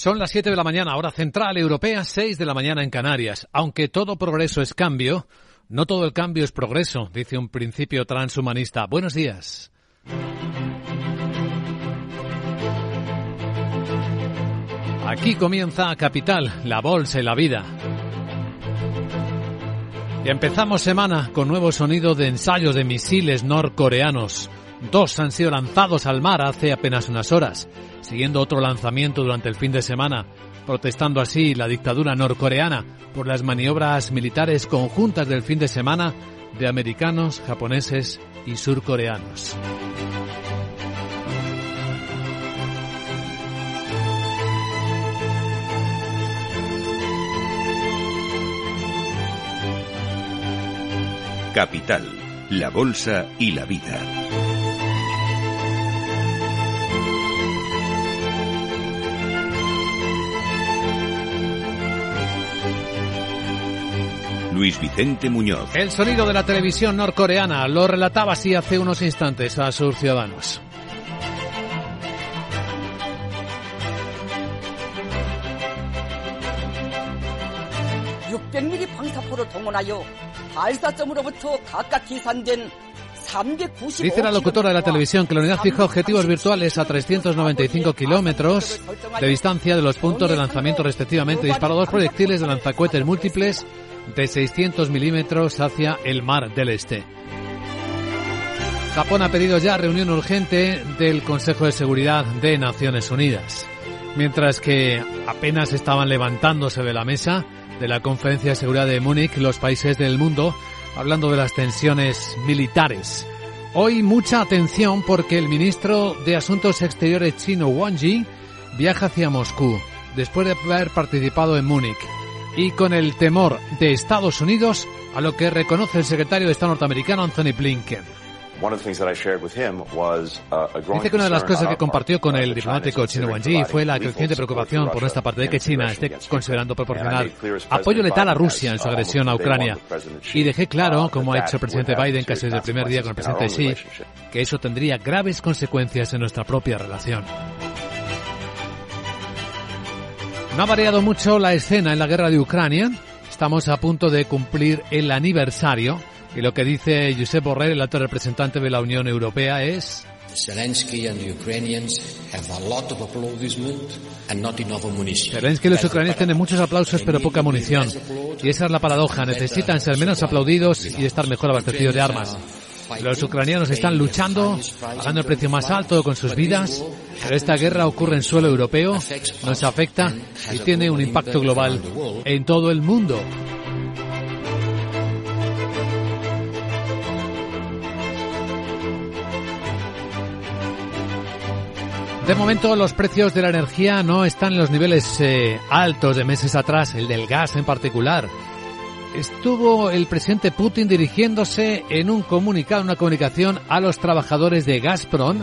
Son las 7 de la mañana, hora central europea, 6 de la mañana en Canarias. Aunque todo progreso es cambio, no todo el cambio es progreso, dice un principio transhumanista. Buenos días. Aquí comienza Capital, la bolsa y la vida. Y empezamos semana con nuevo sonido de ensayos de misiles norcoreanos. Dos han sido lanzados al mar hace apenas unas horas, siguiendo otro lanzamiento durante el fin de semana, protestando así la dictadura norcoreana por las maniobras militares conjuntas del fin de semana de americanos, japoneses y surcoreanos. Capital, la Bolsa y la Vida. Luis Vicente Muñoz. El sonido de la televisión norcoreana lo relataba así hace unos instantes a sus ciudadanos. Dice la locutora de la televisión que la unidad fija objetivos virtuales a 395 kilómetros de distancia de los puntos de lanzamiento respectivamente. Disparó dos proyectiles de lanzacohetes múltiples de 600 milímetros hacia el Mar del Este. Japón ha pedido ya reunión urgente del Consejo de Seguridad de Naciones Unidas. Mientras que apenas estaban levantándose de la mesa de la Conferencia de Seguridad de Múnich los países del mundo hablando de las tensiones militares. Hoy mucha atención porque el ministro de Asuntos Exteriores chino Wang Yi viaja hacia Moscú después de haber participado en Múnich y con el temor de Estados Unidos a lo que reconoce el secretario de Estado norteamericano Anthony Blinken. Uh, Dice que una de las cosas que compartió con el diplomático chino Wang Yi fue la creciente preocupación por nuestra parte de que China esté considerando proporcionar apoyo letal a Rusia en su agresión a Ucrania. Y dejé claro, como ha hecho el presidente Biden casi desde el primer día con el presidente Xi, que eso tendría graves consecuencias en nuestra propia relación. No ha variado mucho la escena en la guerra de Ucrania. Estamos a punto de cumplir el aniversario y lo que dice Josep Borrell, el alto representante de la Unión Europea, es Zelensky y los ucranianos tienen muchos aplausos pero poca munición. Y esa es la paradoja. Necesitan ser menos aplaudidos y estar mejor abastecidos de armas. Los ucranianos están luchando, pagando el precio más alto con sus vidas, pero esta guerra ocurre en suelo europeo, nos afecta y tiene un impacto global en todo el mundo. De momento los precios de la energía no están en los niveles eh, altos de meses atrás, el del gas en particular estuvo el presidente Putin dirigiéndose en un comunicado, una comunicación a los trabajadores de Gazprom.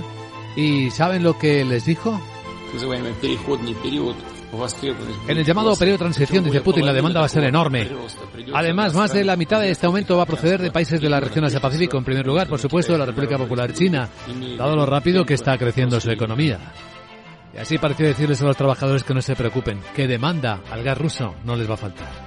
¿Y saben lo que les dijo? En el llamado periodo de transición, dice Putin, la demanda va a ser enorme. Además, más de la mitad de este aumento va a proceder de países de la región Asia-Pacífico, en primer lugar, por supuesto, de la República Popular China, dado lo rápido que está creciendo su economía. Y así pareció decirles a los trabajadores que no se preocupen, que demanda al gas ruso no les va a faltar.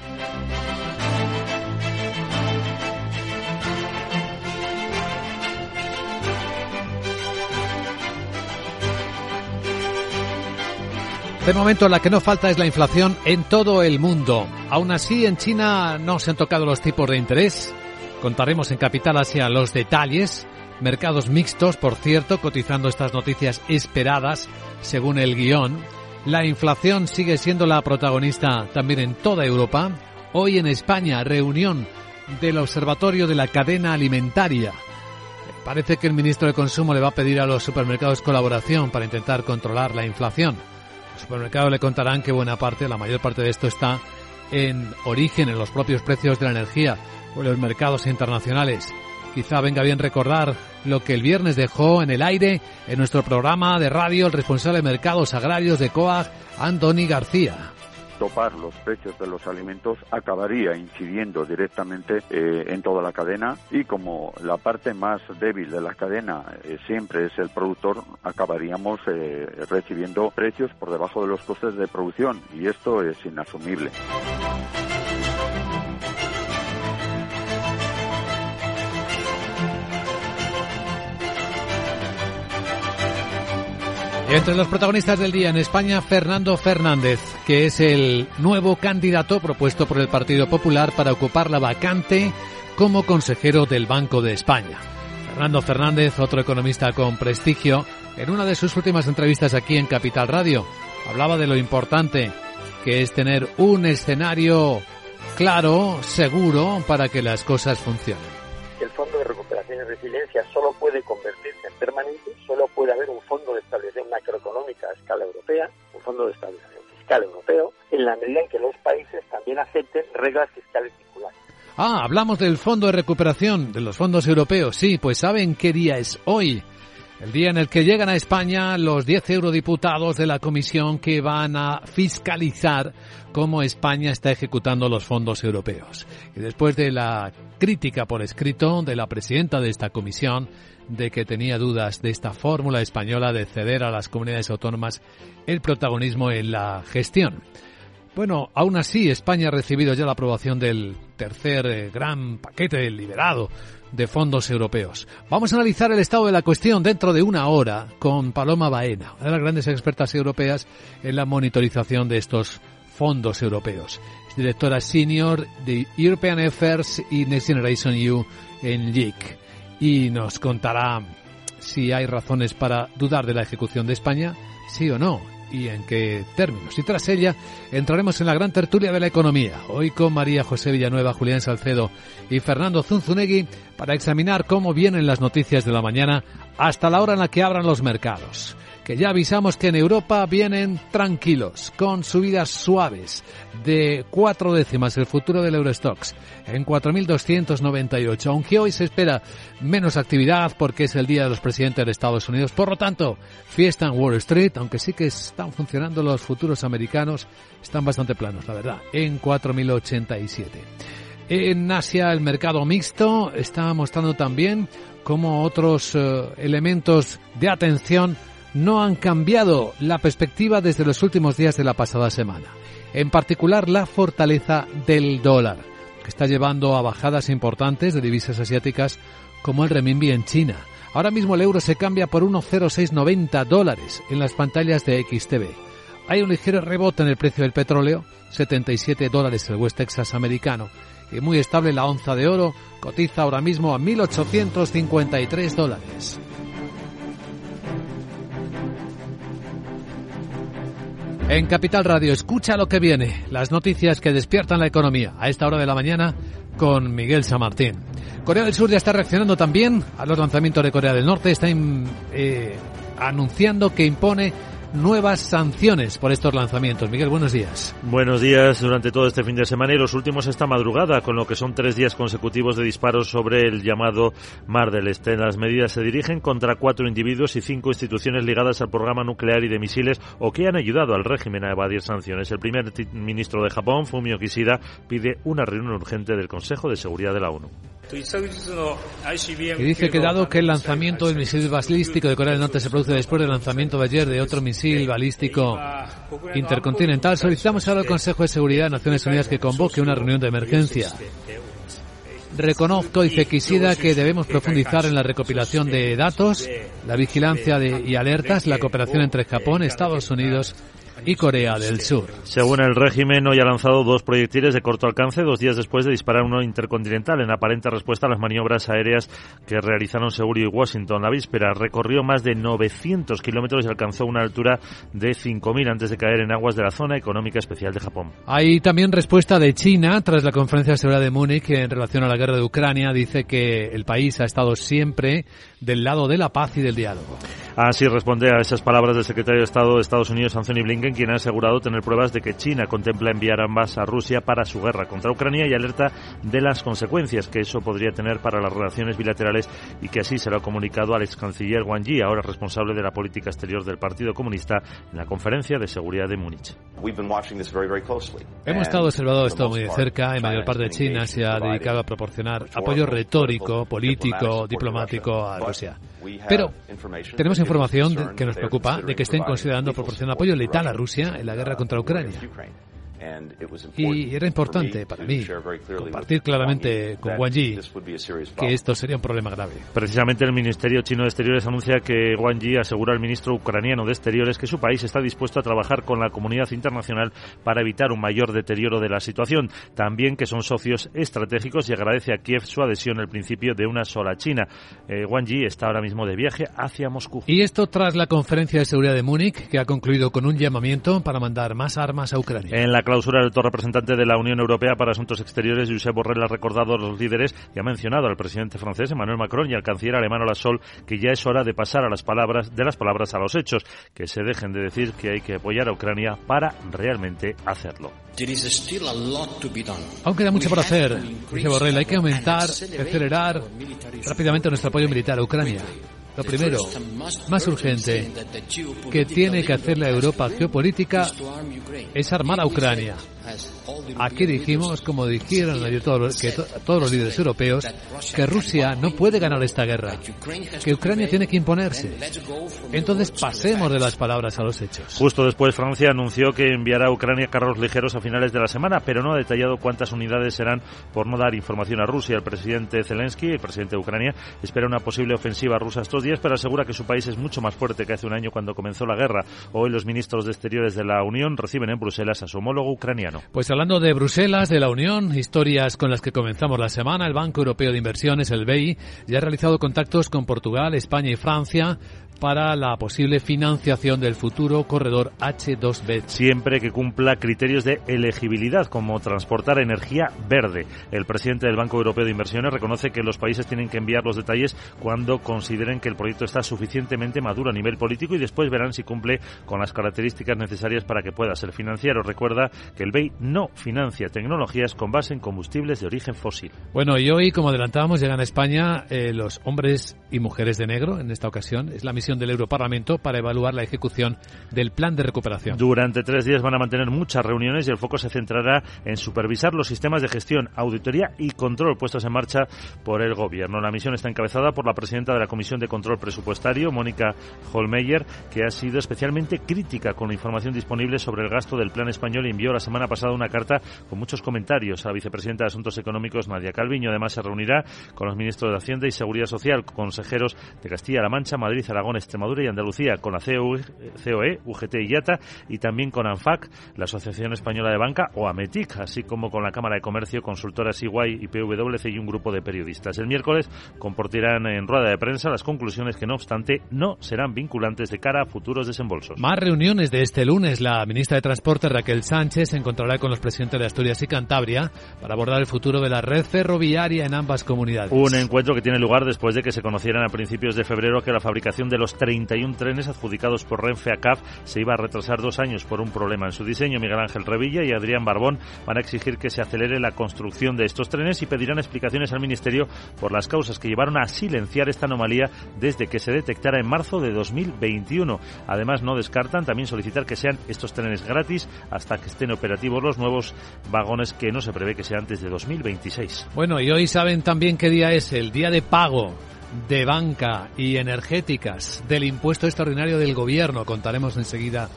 De momento la que no falta es la inflación en todo el mundo. Aún así, en China no se han tocado los tipos de interés. Contaremos en Capital Asia los detalles. Mercados mixtos, por cierto, cotizando estas noticias esperadas según el guion. La inflación sigue siendo la protagonista también en toda Europa. Hoy en España, reunión del Observatorio de la Cadena Alimentaria. Parece que el ministro de Consumo le va a pedir a los supermercados colaboración para intentar controlar la inflación. Los supermercados le contarán que buena parte, la mayor parte de esto está en origen, en los propios precios de la energía o en los mercados internacionales. Quizá venga bien recordar lo que el viernes dejó en el aire en nuestro programa de radio el responsable de mercados agrarios de COAG, Antoni García. Topar los precios de los alimentos acabaría incidiendo directamente eh, en toda la cadena y como la parte más débil de la cadena eh, siempre es el productor, acabaríamos eh, recibiendo precios por debajo de los costes de producción y esto es inasumible. Entre los protagonistas del día en España, Fernando Fernández, que es el nuevo candidato propuesto por el Partido Popular para ocupar la vacante como consejero del Banco de España. Fernando Fernández, otro economista con prestigio, en una de sus últimas entrevistas aquí en Capital Radio, hablaba de lo importante que es tener un escenario claro, seguro, para que las cosas funcionen. El Fondo de Recuperación y Resiliencia solo puede convertirse en permanente, solo puede haber un fondo de estabilización macroeconómica a escala europea, un fondo de estabilización fiscal europeo, en la medida en que los países también acepten reglas fiscales vinculadas. Ah, hablamos del Fondo de Recuperación, de los fondos europeos. Sí, pues ¿saben qué día es hoy? El día en el que llegan a España los 10 eurodiputados de la Comisión que van a fiscalizar cómo España está ejecutando los fondos europeos. Y después de la crítica por escrito de la presidenta de esta comisión, de que tenía dudas de esta fórmula española de ceder a las comunidades autónomas el protagonismo en la gestión. Bueno, aún así, España ha recibido ya la aprobación del tercer eh, gran paquete liberado de fondos europeos. Vamos a analizar el estado de la cuestión dentro de una hora con Paloma Baena, una de las grandes expertas europeas en la monitorización de estos fondos europeos. Directora senior de European Affairs y Next Generation EU en LIC y nos contará si hay razones para dudar de la ejecución de España, sí o no, y en qué términos. Y tras ella entraremos en la gran tertulia de la economía, hoy con María José Villanueva, Julián Salcedo y Fernando Zunzunegui para examinar cómo vienen las noticias de la mañana hasta la hora en la que abran los mercados que ya avisamos que en Europa vienen tranquilos, con subidas suaves de cuatro décimas el futuro del Eurostox en 4.298, aunque hoy se espera menos actividad porque es el día de los presidentes de Estados Unidos. Por lo tanto, fiesta en Wall Street, aunque sí que están funcionando los futuros americanos, están bastante planos, la verdad, en 4.087. En Asia el mercado mixto está mostrando también como otros eh, elementos de atención no han cambiado la perspectiva desde los últimos días de la pasada semana. En particular, la fortaleza del dólar, que está llevando a bajadas importantes de divisas asiáticas como el renminbi en China. Ahora mismo el euro se cambia por 1,0690 dólares en las pantallas de XTV. Hay un ligero rebote en el precio del petróleo, 77 dólares el West Texas americano, y muy estable la onza de oro, cotiza ahora mismo a 1.853 dólares. En Capital Radio, escucha lo que viene, las noticias que despiertan la economía. A esta hora de la mañana con Miguel Samartín. Corea del Sur ya está reaccionando también a los lanzamientos de Corea del Norte, está eh, anunciando que impone nuevas sanciones por estos lanzamientos. Miguel, buenos días. Buenos días durante todo este fin de semana y los últimos esta madrugada, con lo que son tres días consecutivos de disparos sobre el llamado Mar del Este. Las medidas se dirigen contra cuatro individuos y cinco instituciones ligadas al programa nuclear y de misiles o que han ayudado al régimen a evadir sanciones. El primer ministro de Japón, Fumio Kishida, pide una reunión urgente del Consejo de Seguridad de la ONU. Y dice que dado que el lanzamiento del misil balístico de Corea del Norte se produce después del lanzamiento de ayer de otro misil balístico intercontinental, solicitamos ahora al Consejo de Seguridad de Naciones Unidas que convoque una reunión de emergencia. Reconozco, dice Kishida, que debemos profundizar en la recopilación de datos, la vigilancia de, y alertas, la cooperación entre Japón, Estados Unidos y Corea del Sur. Según el régimen, hoy ha lanzado dos proyectiles de corto alcance dos días después de disparar uno intercontinental en aparente respuesta a las maniobras aéreas que realizaron Seúl y Washington. La víspera recorrió más de 900 kilómetros y alcanzó una altura de 5.000 antes de caer en aguas de la zona económica especial de Japón. Hay también respuesta de China tras la conferencia de seguridad de Múnich en relación a la guerra de Ucrania. Dice que el país ha estado siempre del lado de la paz y del diálogo. Así responde a esas palabras del secretario de Estado de Estados Unidos, Anthony Blinken, quien ha asegurado tener pruebas de que China contempla enviar ambas a Rusia para su guerra contra Ucrania y alerta de las consecuencias que eso podría tener para las relaciones bilaterales y que así se lo ha comunicado al ex canciller Wang Yi, ahora responsable de la política exterior del Partido Comunista, en la conferencia de seguridad de Múnich. Hemos estado observando esto muy de cerca. En mayor parte de China se ha dedicado a proporcionar apoyo retórico, político, diplomático a Rusia. Pero tenemos información que nos preocupa de que estén considerando proporcionar apoyo letal a Rusia en la guerra contra Ucrania. Y era importante para mí compartir claramente con Wang Yi que esto sería un problema grave. Precisamente el Ministerio Chino de Exteriores anuncia que Wang Yi asegura al ministro ucraniano de Exteriores que su país está dispuesto a trabajar con la comunidad internacional para evitar un mayor deterioro de la situación. También que son socios estratégicos y agradece a Kiev su adhesión al principio de una sola China. Eh, Wang Yi está ahora mismo de viaje hacia Moscú. Y esto tras la conferencia de seguridad de Múnich que ha concluido con un llamamiento para mandar más armas a Ucrania. En la clausura, el alto representante de la Unión Europea para Asuntos Exteriores, Josep Borrell, ha recordado a los líderes y ha mencionado al presidente francés Emmanuel Macron y al canciller alemán Olaf Scholz que ya es hora de pasar a las palabras, de las palabras a los hechos, que se dejen de decir que hay que apoyar a Ucrania para realmente hacerlo. Aún queda mucho por hacer, dice Borrell. Hay que aumentar, acelerar rápidamente nuestro apoyo militar a Ucrania. Lo primero, más urgente, que tiene que hacer la Europa geopolítica es armar a Ucrania. Aquí dijimos, como dijeron ayer todos, que todos los líderes europeos, que Rusia no puede ganar esta guerra, que Ucrania tiene que imponerse. Entonces pasemos de las palabras a los hechos. Justo después Francia anunció que enviará a Ucrania carros ligeros a finales de la semana, pero no ha detallado cuántas unidades serán por no dar información a Rusia. El presidente Zelensky, el presidente de Ucrania, espera una posible ofensiva rusa estos días, pero asegura que su país es mucho más fuerte que hace un año cuando comenzó la guerra. Hoy los ministros de Exteriores de la Unión reciben en Bruselas a su homólogo ucraniano. Pues hablando de Bruselas, de la Unión, historias con las que comenzamos la semana, el Banco Europeo de Inversiones, el BEI, ya ha realizado contactos con Portugal, España y Francia para la posible financiación del futuro corredor H2B. Siempre que cumpla criterios de elegibilidad, como transportar energía verde. El presidente del Banco Europeo de Inversiones reconoce que los países tienen que enviar los detalles cuando consideren que el proyecto está suficientemente maduro a nivel político y después verán si cumple con las características necesarias para que pueda ser financiado. Recuerda que el BEI no financia tecnologías con base en combustibles de origen fósil. Bueno, y hoy, como adelantábamos, llegan a España eh, los hombres y mujeres de negro en esta ocasión. Es la misión del Europarlamento para evaluar la ejecución del plan de recuperación. Durante tres días van a mantener muchas reuniones y el foco se centrará en supervisar los sistemas de gestión, auditoría y control puestos en marcha por el Gobierno. La misión está encabezada por la presidenta de la Comisión de Control Presupuestario, Mónica Holmeyer, que ha sido especialmente crítica con la información disponible sobre el gasto del plan español y envió la semana pasada una carta con muchos comentarios a la vicepresidenta de Asuntos Económicos, Nadia Calviño. Además, se reunirá con los ministros de Hacienda y Seguridad Social, consejeros de Castilla-La Mancha, Madrid, Aragón, Extremadura y Andalucía, con la COE, UGT y IATA y también con ANFAC, la Asociación Española de Banca o AMETIC, así como con la Cámara de Comercio, consultoras Iguay y PWC y un grupo de periodistas. El miércoles compartirán en rueda de prensa las conclusiones que, no obstante, no serán vinculantes de cara a futuros desembolsos. Más reuniones de este lunes. La ministra de Transporte, Raquel Sánchez, se encontrará con los presidentes de Asturias y Cantabria para abordar el futuro de la red ferroviaria en ambas comunidades. Un encuentro que tiene lugar después de que se conocieran a principios de febrero que la fabricación de los 31 trenes adjudicados por Renfe a se iba a retrasar dos años por un problema en su diseño. Miguel Ángel Revilla y Adrián Barbón van a exigir que se acelere la construcción de estos trenes y pedirán explicaciones al Ministerio por las causas que llevaron a silenciar esta anomalía desde que se detectara en marzo de 2021. Además, no descartan también solicitar que sean estos trenes gratis hasta que estén operativos los nuevos vagones que no se prevé que sea antes de 2026. Bueno, y hoy saben también qué día es el día de pago de banca y energéticas del impuesto extraordinario del gobierno. Contaremos enseguida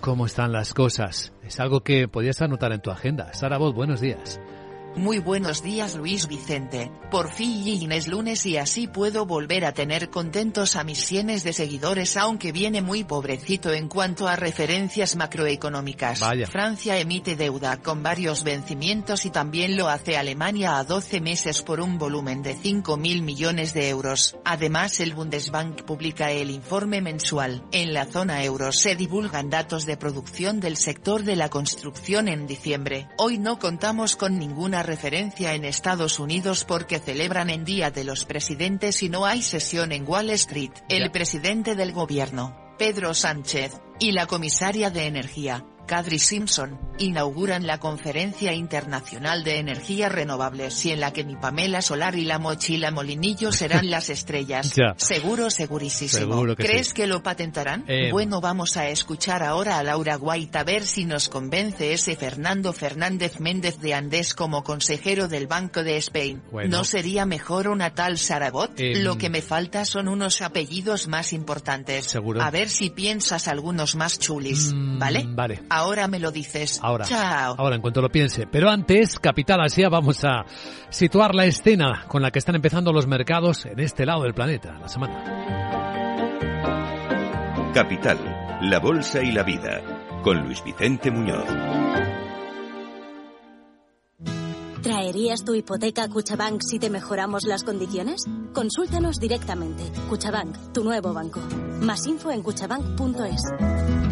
cómo están las cosas. Es algo que podías anotar en tu agenda. Sara Bot, buenos días. Muy buenos días Luis Vicente, por fin es lunes y así puedo volver a tener contentos a mis cienes de seguidores aunque viene muy pobrecito en cuanto a referencias macroeconómicas. Vaya. Francia emite deuda con varios vencimientos y también lo hace Alemania a 12 meses por un volumen de 5 mil millones de euros. Además el Bundesbank publica el informe mensual. En la zona euro se divulgan datos de producción del sector de la construcción en diciembre. Hoy no contamos con ninguna una referencia en Estados Unidos porque celebran en Día de los Presidentes y no hay sesión en Wall Street. El presidente del gobierno, Pedro Sánchez, y la comisaria de Energía, Kadri Simpson, inauguran la Conferencia Internacional de Energías Renovables y en la que mi Pamela Solar y la Mochila Molinillo serán las estrellas. Seguro, segurísimo. ¿Crees que lo patentarán? Eh, bueno, vamos a escuchar ahora a Laura White a ver si nos convence ese Fernando Fernández Méndez de Andés como consejero del Banco de Spain. ¿No sería mejor una tal Sarabot? Em, lo que me falta son unos apellidos más importantes. Seguro. A ver si piensas algunos más chulis, mm, ¿vale? Vale. Ahora me lo dices. Ahora. Chao. Ahora, en cuanto lo piense. Pero antes, Capital Asia, vamos a situar la escena con la que están empezando los mercados en este lado del planeta, la semana. Capital, la Bolsa y la Vida, con Luis Vicente Muñoz. ¿Traerías tu hipoteca a Cuchabank si te mejoramos las condiciones? Consúltanos directamente. Cuchabank, tu nuevo banco. Más info en cuchabank.es.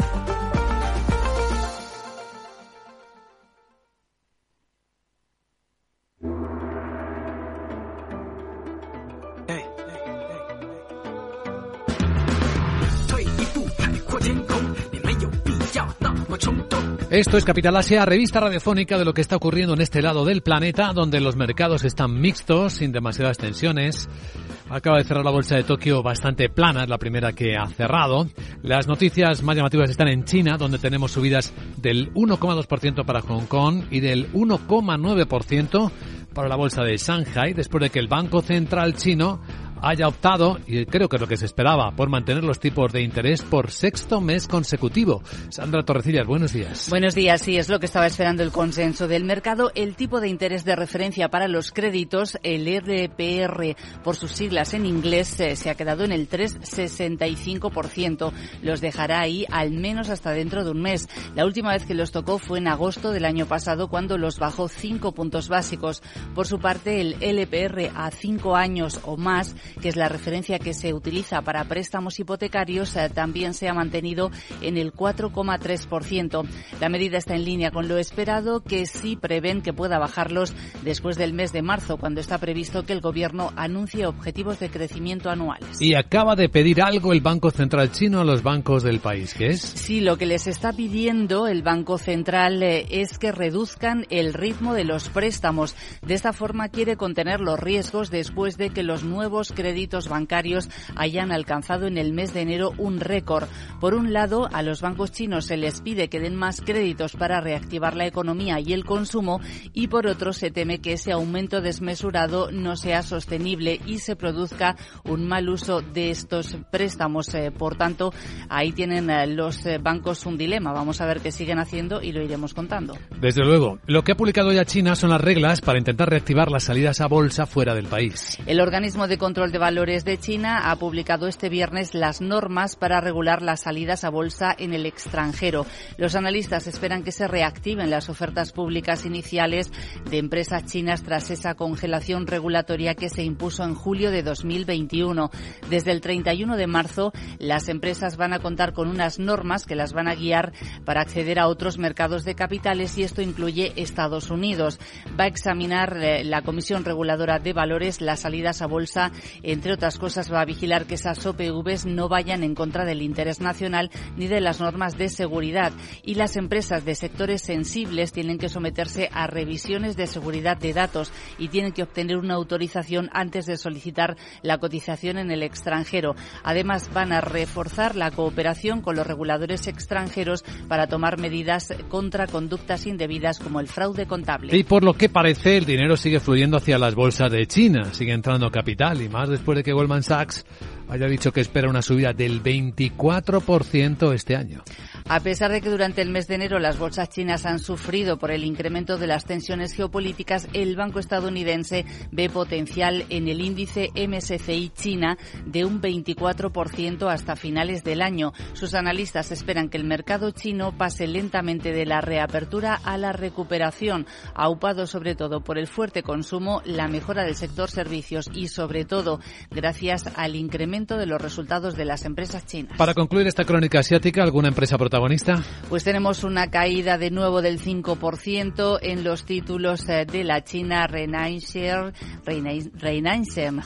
Esto es Capital Asia, revista radiofónica de lo que está ocurriendo en este lado del planeta, donde los mercados están mixtos, sin demasiadas tensiones. Acaba de cerrar la bolsa de Tokio bastante plana, es la primera que ha cerrado. Las noticias más llamativas están en China, donde tenemos subidas del 1,2% para Hong Kong y del 1,9% para la bolsa de Shanghai, después de que el Banco Central chino haya optado, y creo que es lo que se esperaba, por mantener los tipos de interés por sexto mes consecutivo. Sandra Torrecillas, buenos días. Buenos días, sí, es lo que estaba esperando el consenso del mercado. El tipo de interés de referencia para los créditos, el RPR, por sus siglas en inglés, eh, se ha quedado en el 3,65%. Los dejará ahí al menos hasta dentro de un mes. La última vez que los tocó fue en agosto del año pasado, cuando los bajó 5 puntos básicos. Por su parte, el LPR a 5 años o más que es la referencia que se utiliza para préstamos hipotecarios, eh, también se ha mantenido en el 4,3%. La medida está en línea con lo esperado, que sí prevén que pueda bajarlos después del mes de marzo, cuando está previsto que el Gobierno anuncie objetivos de crecimiento anuales. Y acaba de pedir algo el Banco Central chino a los bancos del país, ¿qué es? Sí, lo que les está pidiendo el Banco Central eh, es que reduzcan el ritmo de los préstamos. De esta forma quiere contener los riesgos después de que los nuevos créditos bancarios hayan alcanzado en el mes de enero un récord. Por un lado, a los bancos chinos se les pide que den más créditos para reactivar la economía y el consumo y por otro se teme que ese aumento desmesurado no sea sostenible y se produzca un mal uso de estos préstamos. Eh, por tanto, ahí tienen eh, los eh, bancos un dilema. Vamos a ver qué siguen haciendo y lo iremos contando. Desde luego, lo que ha publicado ya China son las reglas para intentar reactivar las salidas a bolsa fuera del país. El organismo de control de Valores de China ha publicado este viernes las normas para regular las salidas a bolsa en el extranjero. Los analistas esperan que se reactiven las ofertas públicas iniciales de empresas chinas tras esa congelación regulatoria que se impuso en julio de 2021. Desde el 31 de marzo, las empresas van a contar con unas normas que las van a guiar para acceder a otros mercados de capitales y esto incluye Estados Unidos. Va a examinar eh, la Comisión Reguladora de Valores las salidas a bolsa entre otras cosas, va a vigilar que esas OPVs no vayan en contra del interés nacional ni de las normas de seguridad. Y las empresas de sectores sensibles tienen que someterse a revisiones de seguridad de datos y tienen que obtener una autorización antes de solicitar la cotización en el extranjero. Además, van a reforzar la cooperación con los reguladores extranjeros para tomar medidas contra conductas indebidas como el fraude contable. Y por lo que parece, el dinero sigue fluyendo hacia las bolsas de China, sigue entrando capital y más después de que Goldman Sachs haya dicho que espera una subida del 24% este año. A pesar de que durante el mes de enero las bolsas chinas han sufrido por el incremento de las tensiones geopolíticas, el banco estadounidense ve potencial en el índice MSCI China de un 24% hasta finales del año. Sus analistas esperan que el mercado chino pase lentamente de la reapertura a la recuperación, aupado sobre todo por el fuerte consumo, la mejora del sector servicios y sobre todo gracias al incremento de los resultados de las empresas chinas. Para concluir esta crónica asiática, ¿alguna empresa protagonista? Pues tenemos una caída de nuevo del 5% en los títulos eh, de la China Renaissance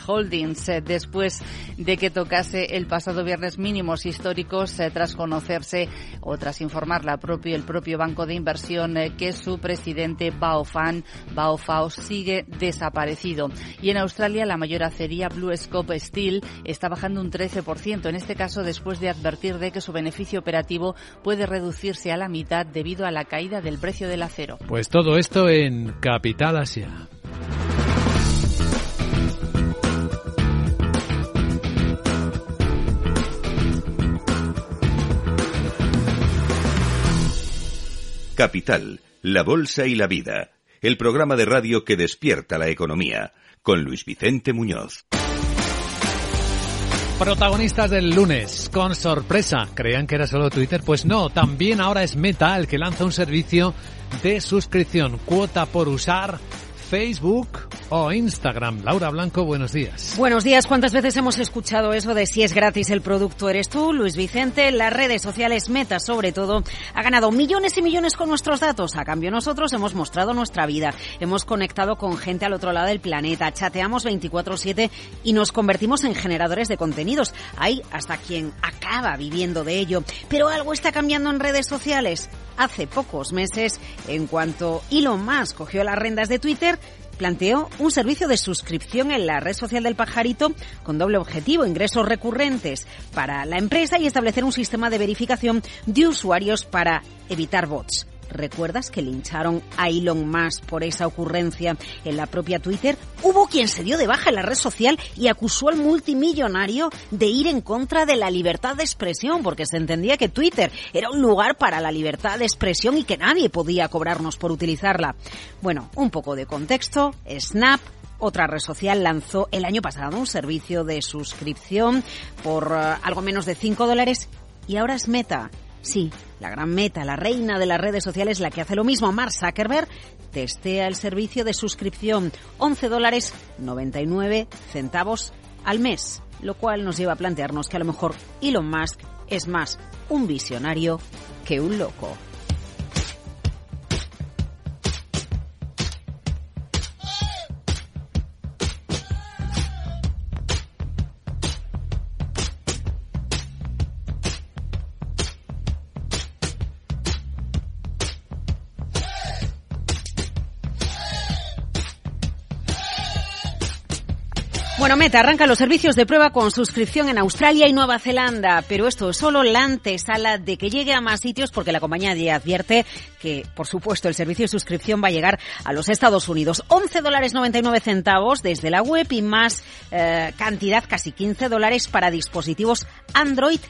Holdings eh, después de que tocase el pasado viernes mínimos históricos eh, tras conocerse o tras informar la propio, el propio banco de inversión que su presidente Bao Fan, Bao Fao sigue desaparecido. Y en Australia la mayor acería Blue Scope Steel está bajando un 13%, en este caso después de advertir de que su beneficio operativo puede reducirse a la mitad debido a la caída del precio del acero. Pues todo esto en Capital Asia. Capital, la Bolsa y la Vida, el programa de radio que despierta la economía, con Luis Vicente Muñoz. Protagonistas del lunes, con sorpresa. ¿Creían que era solo Twitter? Pues no, también ahora es Meta el que lanza un servicio de suscripción, cuota por usar Facebook o Instagram. Laura Blanco, buenos días. Buenos días. ¿Cuántas veces hemos escuchado eso de si es gratis el producto eres tú, Luis Vicente? Las redes sociales Meta, sobre todo, ha ganado millones y millones con nuestros datos. A cambio, nosotros hemos mostrado nuestra vida. Hemos conectado con gente al otro lado del planeta. Chateamos 24-7 y nos convertimos en generadores de contenidos. Hay hasta quien acaba viviendo de ello. Pero algo está cambiando en redes sociales. Hace pocos meses, en cuanto Elon Musk cogió las rendas de Twitter, planteó un servicio de suscripción en la red social del pajarito con doble objetivo, ingresos recurrentes para la empresa y establecer un sistema de verificación de usuarios para evitar bots. ¿Recuerdas que lincharon a Elon Musk por esa ocurrencia en la propia Twitter? Hubo quien se dio de baja en la red social y acusó al multimillonario de ir en contra de la libertad de expresión, porque se entendía que Twitter era un lugar para la libertad de expresión y que nadie podía cobrarnos por utilizarla. Bueno, un poco de contexto. Snap otra red social lanzó el año pasado un servicio de suscripción por uh, algo menos de 5 dólares y ahora es Meta Sí, la gran meta, la reina de las redes sociales, la que hace lo mismo, Mark Zuckerberg, testea el servicio de suscripción 11 dólares 99 centavos al mes, lo cual nos lleva a plantearnos que a lo mejor Elon Musk es más un visionario que un loco. Bueno, Meta arranca los servicios de prueba con suscripción en Australia y Nueva Zelanda, pero esto es solo la antesala de que llegue a más sitios porque la compañía advierte que, por supuesto, el servicio de suscripción va a llegar a los Estados Unidos. 11 dólares 99 centavos desde la web y más eh, cantidad, casi 15 dólares para dispositivos Android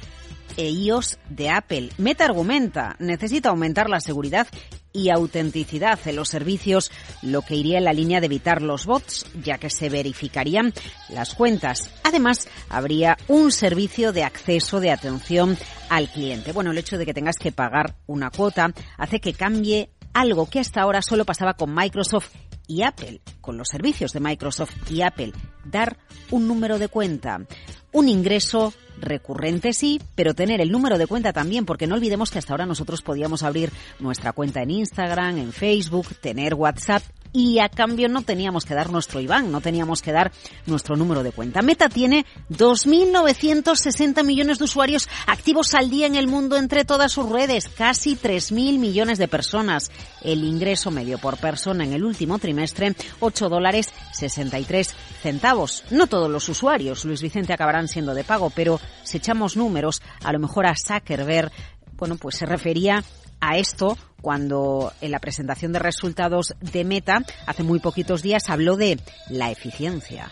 e iOS de Apple. Meta argumenta, necesita aumentar la seguridad y autenticidad en los servicios, lo que iría en la línea de evitar los bots, ya que se verificarían las cuentas. Además, habría un servicio de acceso de atención al cliente. Bueno, el hecho de que tengas que pagar una cuota hace que cambie algo que hasta ahora solo pasaba con Microsoft y Apple, con los servicios de Microsoft y Apple, dar un número de cuenta, un ingreso recurrente sí, pero tener el número de cuenta también, porque no olvidemos que hasta ahora nosotros podíamos abrir nuestra cuenta en Instagram, en Facebook, tener WhatsApp y a cambio no teníamos que dar nuestro IBAN, no teníamos que dar nuestro número de cuenta. Meta tiene 2.960 millones de usuarios activos al día en el mundo entre todas sus redes, casi 3.000 millones de personas. El ingreso medio por persona en el último trimestre, 8 dólares 63 centavos. No todos los usuarios, Luis Vicente, acabarán siendo de pago, pero si echamos números, a lo mejor a Zuckerberg, bueno, pues se refería a esto cuando en la presentación de resultados de Meta hace muy poquitos días habló de la eficiencia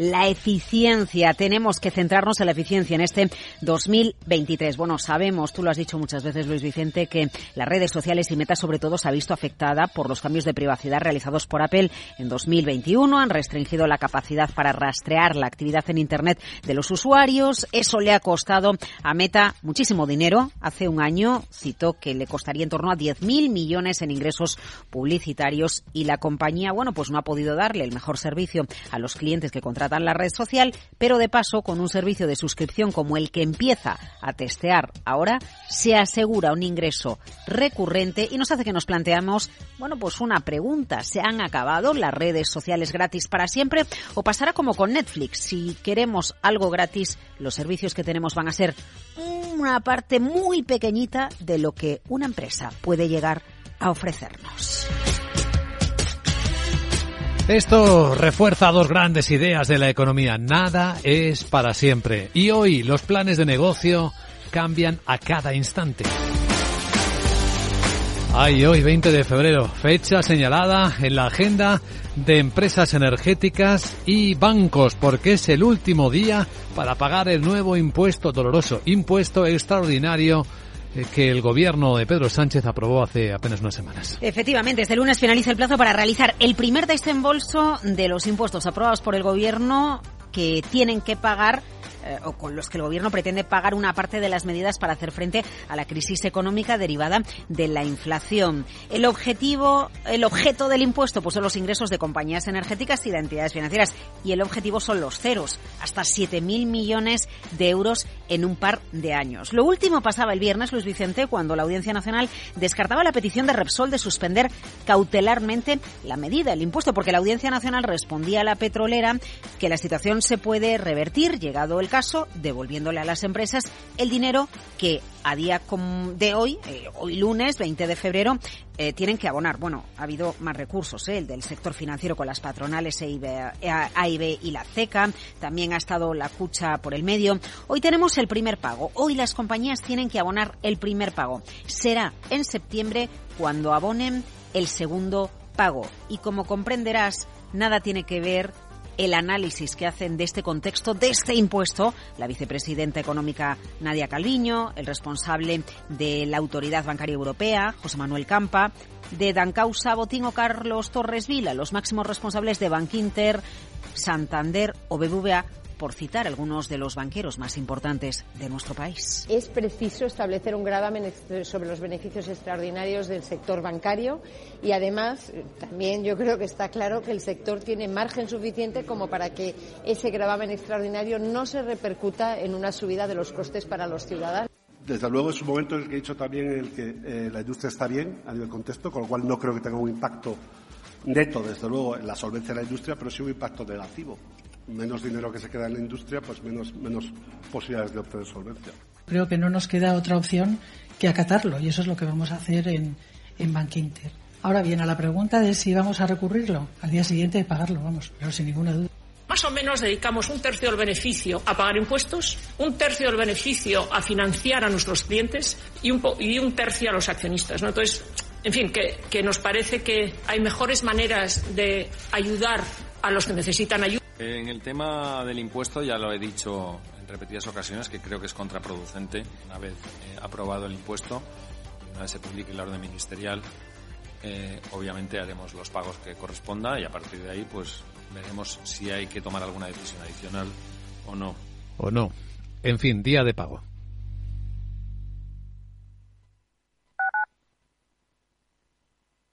la eficiencia. Tenemos que centrarnos en la eficiencia en este 2023. Bueno, sabemos, tú lo has dicho muchas veces, Luis Vicente, que las redes sociales y Meta sobre todo se ha visto afectada por los cambios de privacidad realizados por Apple en 2021. Han restringido la capacidad para rastrear la actividad en Internet de los usuarios. Eso le ha costado a Meta muchísimo dinero. Hace un año citó que le costaría en torno a 10.000 millones en ingresos publicitarios y la compañía, bueno, pues no ha podido darle el mejor servicio a los clientes que contratan la red social, pero de paso con un servicio de suscripción como el que empieza a testear ahora, se asegura un ingreso recurrente y nos hace que nos planteamos, bueno, pues una pregunta, ¿se han acabado las redes sociales gratis para siempre o pasará como con Netflix? Si queremos algo gratis, los servicios que tenemos van a ser una parte muy pequeñita de lo que una empresa puede llegar a ofrecernos. Esto refuerza dos grandes ideas de la economía. Nada es para siempre. Y hoy los planes de negocio cambian a cada instante. Ay, hoy 20 de febrero, fecha señalada en la agenda de empresas energéticas y bancos, porque es el último día para pagar el nuevo impuesto doloroso, impuesto extraordinario que el gobierno de Pedro Sánchez aprobó hace apenas unas semanas. Efectivamente, este lunes finaliza el plazo para realizar el primer desembolso de los impuestos aprobados por el gobierno que tienen que pagar eh, o con los que el gobierno pretende pagar una parte de las medidas para hacer frente a la crisis económica derivada de la inflación. El objetivo, el objeto del impuesto, pues son los ingresos de compañías energéticas y de entidades financieras. Y el objetivo son los ceros, hasta 7.000 millones de euros en un par de años. Lo último pasaba el viernes, Luis Vicente, cuando la Audiencia Nacional descartaba la petición de Repsol de suspender cautelarmente la medida, el impuesto, porque la Audiencia Nacional respondía a la petrolera que la situación se puede revertir, llegado el caso, devolviéndole a las empresas el dinero que a día de hoy, eh, hoy lunes 20 de febrero, eh, tienen que abonar. Bueno, ha habido más recursos, eh, el del sector financiero con las patronales AIB y la CECA. También ha estado la cucha por el medio. Hoy tenemos el primer pago. Hoy las compañías tienen que abonar el primer pago. Será en septiembre cuando abonen el segundo pago. Y como comprenderás, nada tiene que ver el análisis que hacen de este contexto, de este impuesto, la vicepresidenta económica Nadia Calviño, el responsable de la Autoridad Bancaria Europea, José Manuel Campa, de Dancausa Botín o Carlos Torres Vila, los máximos responsables de Bankinter, Santander o BBVA, por citar algunos de los banqueros más importantes de nuestro país. Es preciso establecer un gravamen sobre los beneficios extraordinarios del sector bancario y además también yo creo que está claro que el sector tiene margen suficiente como para que ese gravamen extraordinario no se repercuta en una subida de los costes para los ciudadanos. Desde luego es un momento en el que he dicho también en el que eh, la industria está bien a nivel contexto, con lo cual no creo que tenga un impacto neto, desde luego, en la solvencia de la industria, pero sí un impacto negativo menos dinero que se queda en la industria, pues menos, menos posibilidades de obtener solvencia. Creo que no nos queda otra opción que acatarlo y eso es lo que vamos a hacer en, en Bankinter. Ahora bien, a la pregunta de si vamos a recurrirlo, al día siguiente de pagarlo, vamos, pero sin ninguna duda. Más o menos dedicamos un tercio del beneficio a pagar impuestos, un tercio del beneficio a financiar a nuestros clientes y un, y un tercio a los accionistas. ¿no? Entonces, en fin, que, que nos parece que hay mejores maneras de ayudar a los que necesitan ayuda. En el tema del impuesto ya lo he dicho en repetidas ocasiones que creo que es contraproducente una vez eh, aprobado el impuesto, una vez se publique la orden ministerial, eh, obviamente haremos los pagos que corresponda y a partir de ahí pues veremos si hay que tomar alguna decisión adicional o no. O no. En fin, día de pago.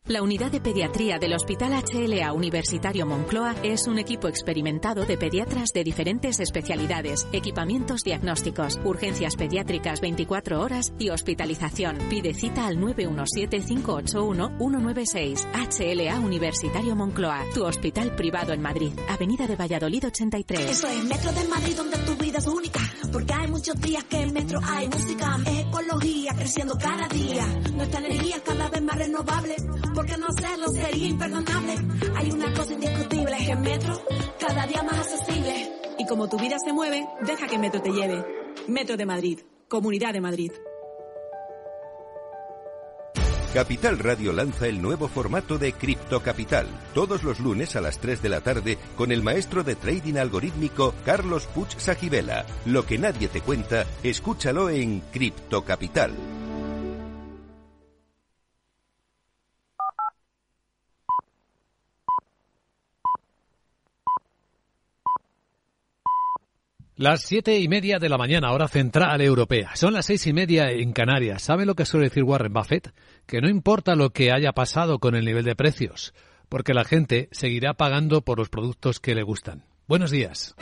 La unidad de pediatría del Hospital HLA Universitario Moncloa es un equipo experimentado de pediatras de diferentes especialidades, equipamientos diagnósticos, urgencias pediátricas 24 horas y hospitalización. Pide cita al 917-581-196. HLA Universitario Moncloa, tu hospital privado en Madrid, Avenida de Valladolid 83. Eso es Metro de Madrid donde tu vida es única, porque hay muchos días que en Metro hay música, ecología creciendo cada día, nuestra energía cada vez más renovable porque no hacerlo sería imperdonable. Hay una cosa indiscutible, es que Metro cada día más accesible. Y como tu vida se mueve, deja que Metro te lleve. Metro de Madrid, Comunidad de Madrid. Capital Radio lanza el nuevo formato de Cripto Capital, todos los lunes a las 3 de la tarde con el maestro de trading algorítmico Carlos Puch Sajibela. Lo que nadie te cuenta, escúchalo en Cripto Capital. Las siete y media de la mañana, hora central europea. Son las seis y media en Canarias. ¿Sabe lo que suele decir Warren Buffett? Que no importa lo que haya pasado con el nivel de precios, porque la gente seguirá pagando por los productos que le gustan. Buenos días.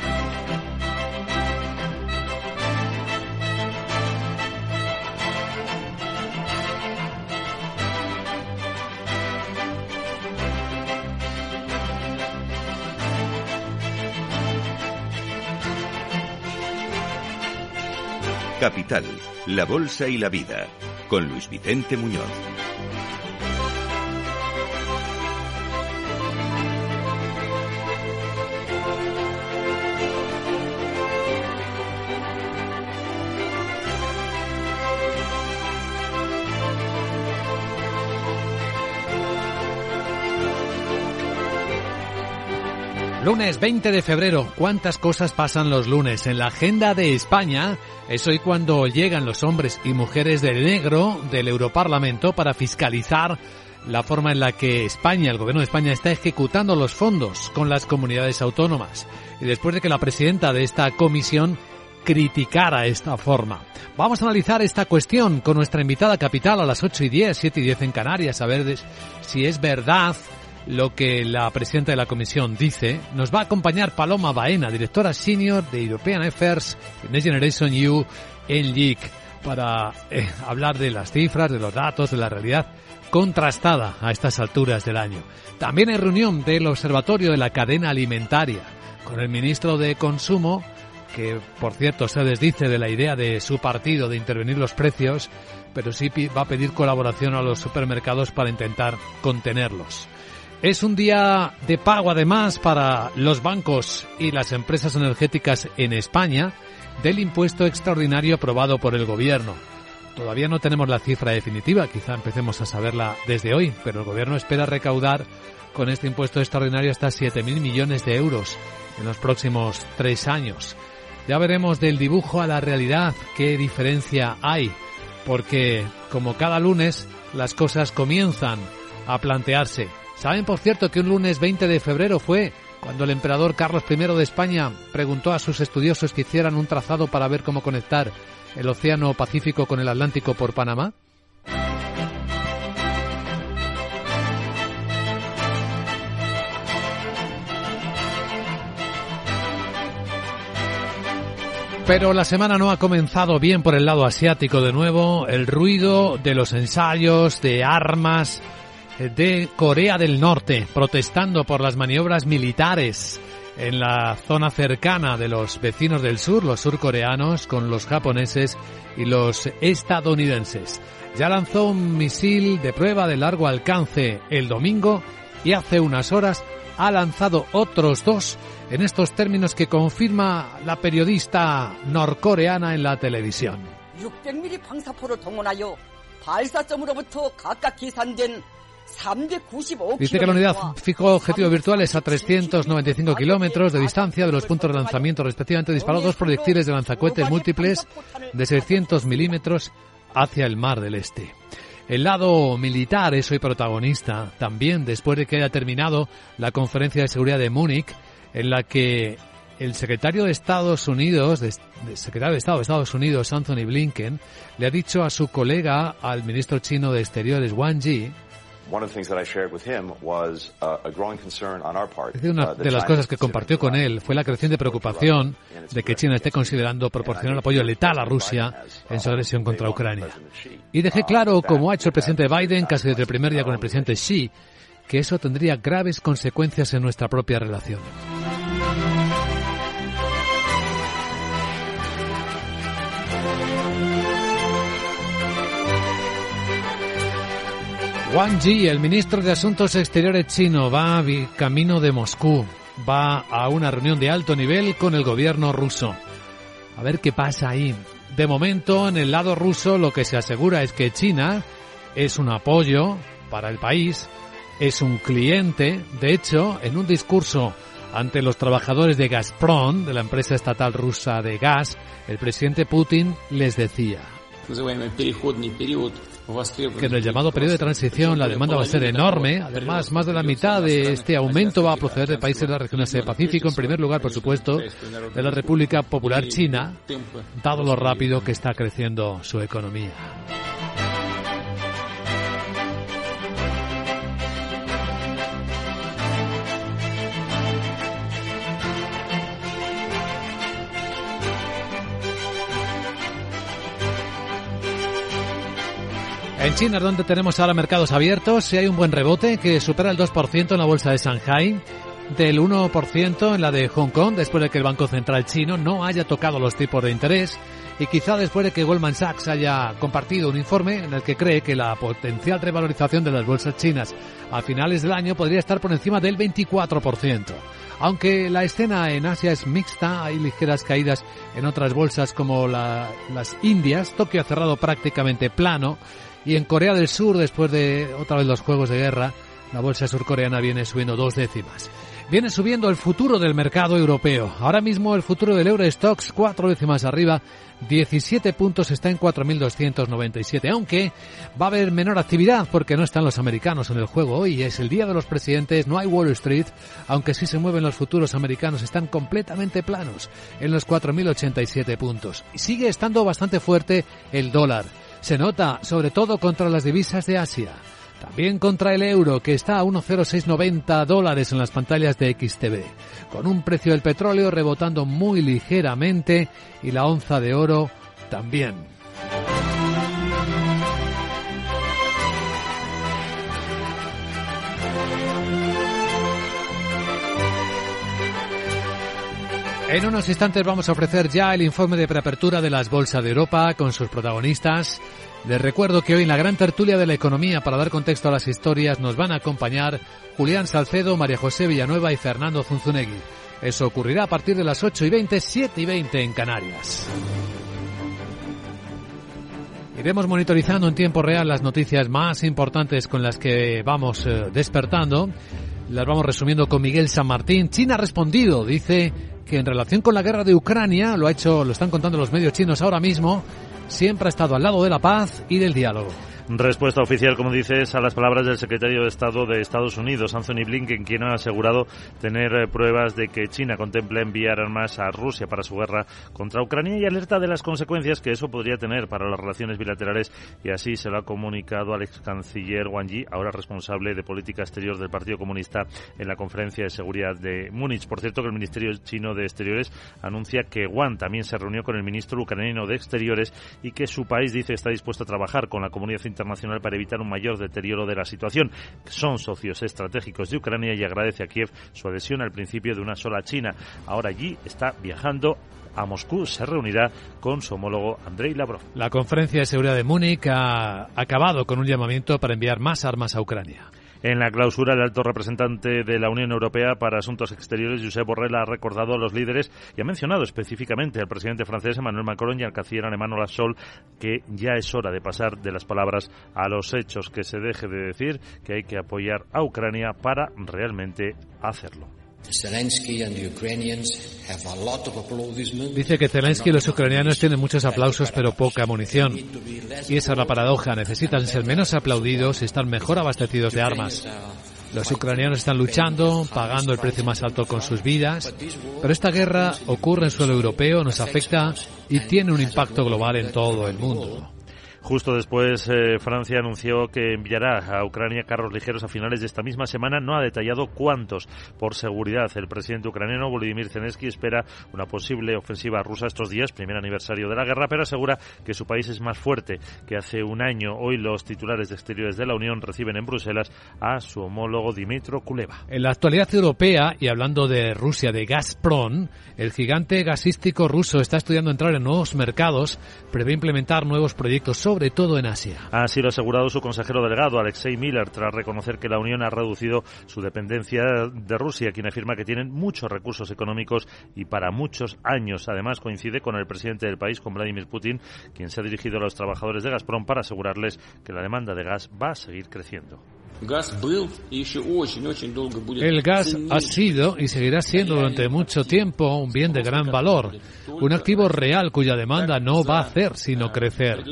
Capital, la Bolsa y la Vida, con Luis Vicente Muñoz. Lunes 20 de febrero. ¿Cuántas cosas pasan los lunes? En la agenda de España es hoy cuando llegan los hombres y mujeres del negro del Europarlamento para fiscalizar la forma en la que España, el gobierno de España, está ejecutando los fondos con las comunidades autónomas. Y después de que la presidenta de esta comisión criticara esta forma. Vamos a analizar esta cuestión con nuestra invitada capital a las 8 y 10, 7 y 10 en Canarias, a ver si es verdad lo que la presidenta de la comisión dice. Nos va a acompañar Paloma Baena, directora senior de European Affairs Next Generation EU en LIC, para eh, hablar de las cifras, de los datos, de la realidad contrastada a estas alturas del año. También hay reunión del Observatorio de la Cadena Alimentaria con el ministro de Consumo, que por cierto se desdice de la idea de su partido de intervenir los precios, pero sí va a pedir colaboración a los supermercados para intentar contenerlos. Es un día de pago además para los bancos y las empresas energéticas en España del impuesto extraordinario aprobado por el gobierno. Todavía no tenemos la cifra definitiva, quizá empecemos a saberla desde hoy, pero el gobierno espera recaudar con este impuesto extraordinario hasta 7.000 millones de euros en los próximos tres años. Ya veremos del dibujo a la realidad qué diferencia hay, porque como cada lunes las cosas comienzan a plantearse Saben, por cierto, que un lunes 20 de febrero fue cuando el emperador Carlos I de España preguntó a sus estudiosos que hicieran un trazado para ver cómo conectar el Océano Pacífico con el Atlántico por Panamá. Pero la semana no ha comenzado bien por el lado asiático de nuevo. El ruido de los ensayos de armas de Corea del Norte, protestando por las maniobras militares en la zona cercana de los vecinos del sur, los surcoreanos, con los japoneses y los estadounidenses. Ya lanzó un misil de prueba de largo alcance el domingo y hace unas horas ha lanzado otros dos en estos términos que confirma la periodista norcoreana en la televisión. Dice que la unidad fijó objetivos virtuales a 395 kilómetros de distancia de los puntos de lanzamiento respectivamente. Disparó dos proyectiles de lanzacohetes múltiples de 600 milímetros hacia el Mar del Este. El lado militar es hoy protagonista también después de que haya terminado la conferencia de seguridad de Múnich en la que el secretario de Estados Unidos, secretario de Estado de Estados Unidos, Anthony Blinken, le ha dicho a su colega, al ministro chino de Exteriores, Wang Yi, Una de las cosas que compartió con él fue la creciente preocupación de que China esté considerando proporcionar apoyo letal a Rusia en su agresión contra Ucrania. Y dejé claro, como ha hecho el presidente Biden casi desde el primer día con el presidente Xi, que eso tendría graves consecuencias en nuestra propia relación. Wang Yi, el ministro de Asuntos Exteriores chino, va camino de Moscú. Va a una reunión de alto nivel con el gobierno ruso. A ver qué pasa ahí. De momento, en el lado ruso, lo que se asegura es que China es un apoyo para el país, es un cliente. De hecho, en un discurso ante los trabajadores de Gazprom, de la empresa estatal rusa de gas, el presidente Putin les decía que en el llamado periodo de transición la demanda va a ser enorme. Además, más de la mitad de este aumento va a proceder de países de la región Asia-Pacífico. En primer lugar, por supuesto, de la República Popular China, dado lo rápido que está creciendo su economía. En China, donde tenemos ahora mercados abiertos, si hay un buen rebote que supera el 2% en la bolsa de Shanghai, del 1% en la de Hong Kong, después de que el Banco Central chino no haya tocado los tipos de interés y quizá después de que Goldman Sachs haya compartido un informe en el que cree que la potencial revalorización de las bolsas chinas a finales del año podría estar por encima del 24%. Aunque la escena en Asia es mixta, hay ligeras caídas en otras bolsas como las Indias, Tokio ha cerrado prácticamente plano, y en Corea del Sur, después de otra vez los juegos de guerra, la bolsa surcoreana viene subiendo dos décimas. Viene subiendo el futuro del mercado europeo. Ahora mismo el futuro del Eurostox cuatro décimas arriba, 17 puntos está en 4.297, aunque va a haber menor actividad porque no están los americanos en el juego hoy. Es el día de los presidentes, no hay Wall Street, aunque sí se mueven los futuros americanos, están completamente planos en los 4.087 puntos. Sigue estando bastante fuerte el dólar. Se nota sobre todo contra las divisas de Asia. También contra el euro, que está a 1,0690 dólares en las pantallas de XTV, con un precio del petróleo rebotando muy ligeramente y la onza de oro también. En unos instantes vamos a ofrecer ya el informe de preapertura de las bolsas de Europa con sus protagonistas. Les recuerdo que hoy en la gran tertulia de la economía, para dar contexto a las historias, nos van a acompañar Julián Salcedo, María José Villanueva y Fernando Zunzunegui. Eso ocurrirá a partir de las 8 y 20, 7 y 20 en Canarias. Iremos monitorizando en tiempo real las noticias más importantes con las que vamos eh, despertando. Las vamos resumiendo con Miguel San Martín. China ha respondido, dice que en relación con la guerra de Ucrania, lo ha hecho, lo están contando los medios chinos ahora mismo, siempre ha estado al lado de la paz y del diálogo. Respuesta oficial, como dices, a las palabras del secretario de Estado de Estados Unidos, Anthony Blinken, quien ha asegurado tener eh, pruebas de que China contempla enviar armas a Rusia para su guerra contra Ucrania y alerta de las consecuencias que eso podría tener para las relaciones bilaterales y así se lo ha comunicado al ex canciller Wang Yi, ahora responsable de política exterior del Partido Comunista en la conferencia de seguridad de Múnich. Por cierto, que el Ministerio chino de Exteriores anuncia que Wang también se reunió con el ministro ucraniano de Exteriores y que su país dice está dispuesto a trabajar con la comunidad internacional para evitar un mayor deterioro de la situación. Son socios estratégicos de Ucrania y agradece a Kiev su adhesión al principio de una sola China. Ahora allí está viajando a Moscú se reunirá con su homólogo Andrei Lavrov. La conferencia de seguridad de Múnich ha acabado con un llamamiento para enviar más armas a Ucrania. En la clausura, el alto representante de la Unión Europea para Asuntos Exteriores, Josep Borrell, ha recordado a los líderes y ha mencionado específicamente al presidente francés Emmanuel Macron y al canciller alemán Olaf Scholz que ya es hora de pasar de las palabras a los hechos, que se deje de decir que hay que apoyar a Ucrania para realmente hacerlo. Dice que Zelensky y los ucranianos tienen muchos aplausos pero poca munición. Y esa es la paradoja. Necesitan ser menos aplaudidos y estar mejor abastecidos de armas. Los ucranianos están luchando, pagando el precio más alto con sus vidas, pero esta guerra ocurre en suelo europeo, nos afecta y tiene un impacto global en todo el mundo. Justo después, eh, Francia anunció que enviará a Ucrania carros ligeros a finales de esta misma semana. No ha detallado cuántos. Por seguridad, el presidente ucraniano Volodymyr Zelensky espera una posible ofensiva rusa estos días, primer aniversario de la guerra, pero asegura que su país es más fuerte que hace un año. Hoy los titulares de exteriores de la Unión reciben en Bruselas a su homólogo Dimitro Kuleva. En la actualidad europea, y hablando de Rusia, de Gazprom, el gigante gasístico ruso está estudiando entrar en nuevos mercados, prevé implementar nuevos proyectos, sobre todo en Asia. Así lo ha asegurado su consejero delegado, Alexei Miller, tras reconocer que la Unión ha reducido su dependencia de Rusia, quien afirma que tienen muchos recursos económicos y para muchos años. Además, coincide con el presidente del país, con Vladimir Putin, quien se ha dirigido a los trabajadores de Gazprom para asegurarles que la demanda de gas va a seguir creciendo. El gas ha sido y seguirá siendo durante mucho tiempo un bien de gran valor, un activo real cuya demanda no va a hacer sino crecer.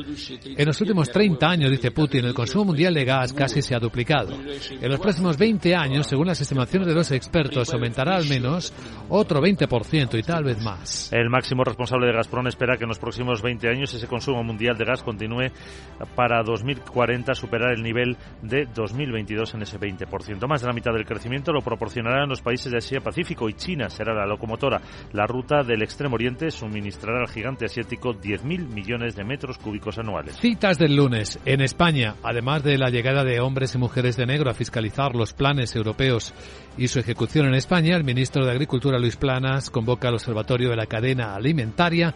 En los últimos 30 años, dice Putin, el consumo mundial de gas casi se ha duplicado. En los próximos 20 años, según las estimaciones de los expertos, aumentará al menos otro 20% y tal vez más. El máximo responsable de Gazprom espera que en los próximos 20 años ese consumo mundial de gas continúe para 2040 superar el nivel de 2020 en ese 20%. Más de la mitad del crecimiento lo proporcionarán los países de Asia-Pacífico y China será la locomotora. La ruta del Extremo Oriente suministrará al gigante asiático 10.000 millones de metros cúbicos anuales. Citas del lunes. En España, además de la llegada de hombres y mujeres de negro a fiscalizar los planes europeos y su ejecución en España, el ministro de Agricultura Luis Planas convoca al Observatorio de la Cadena Alimentaria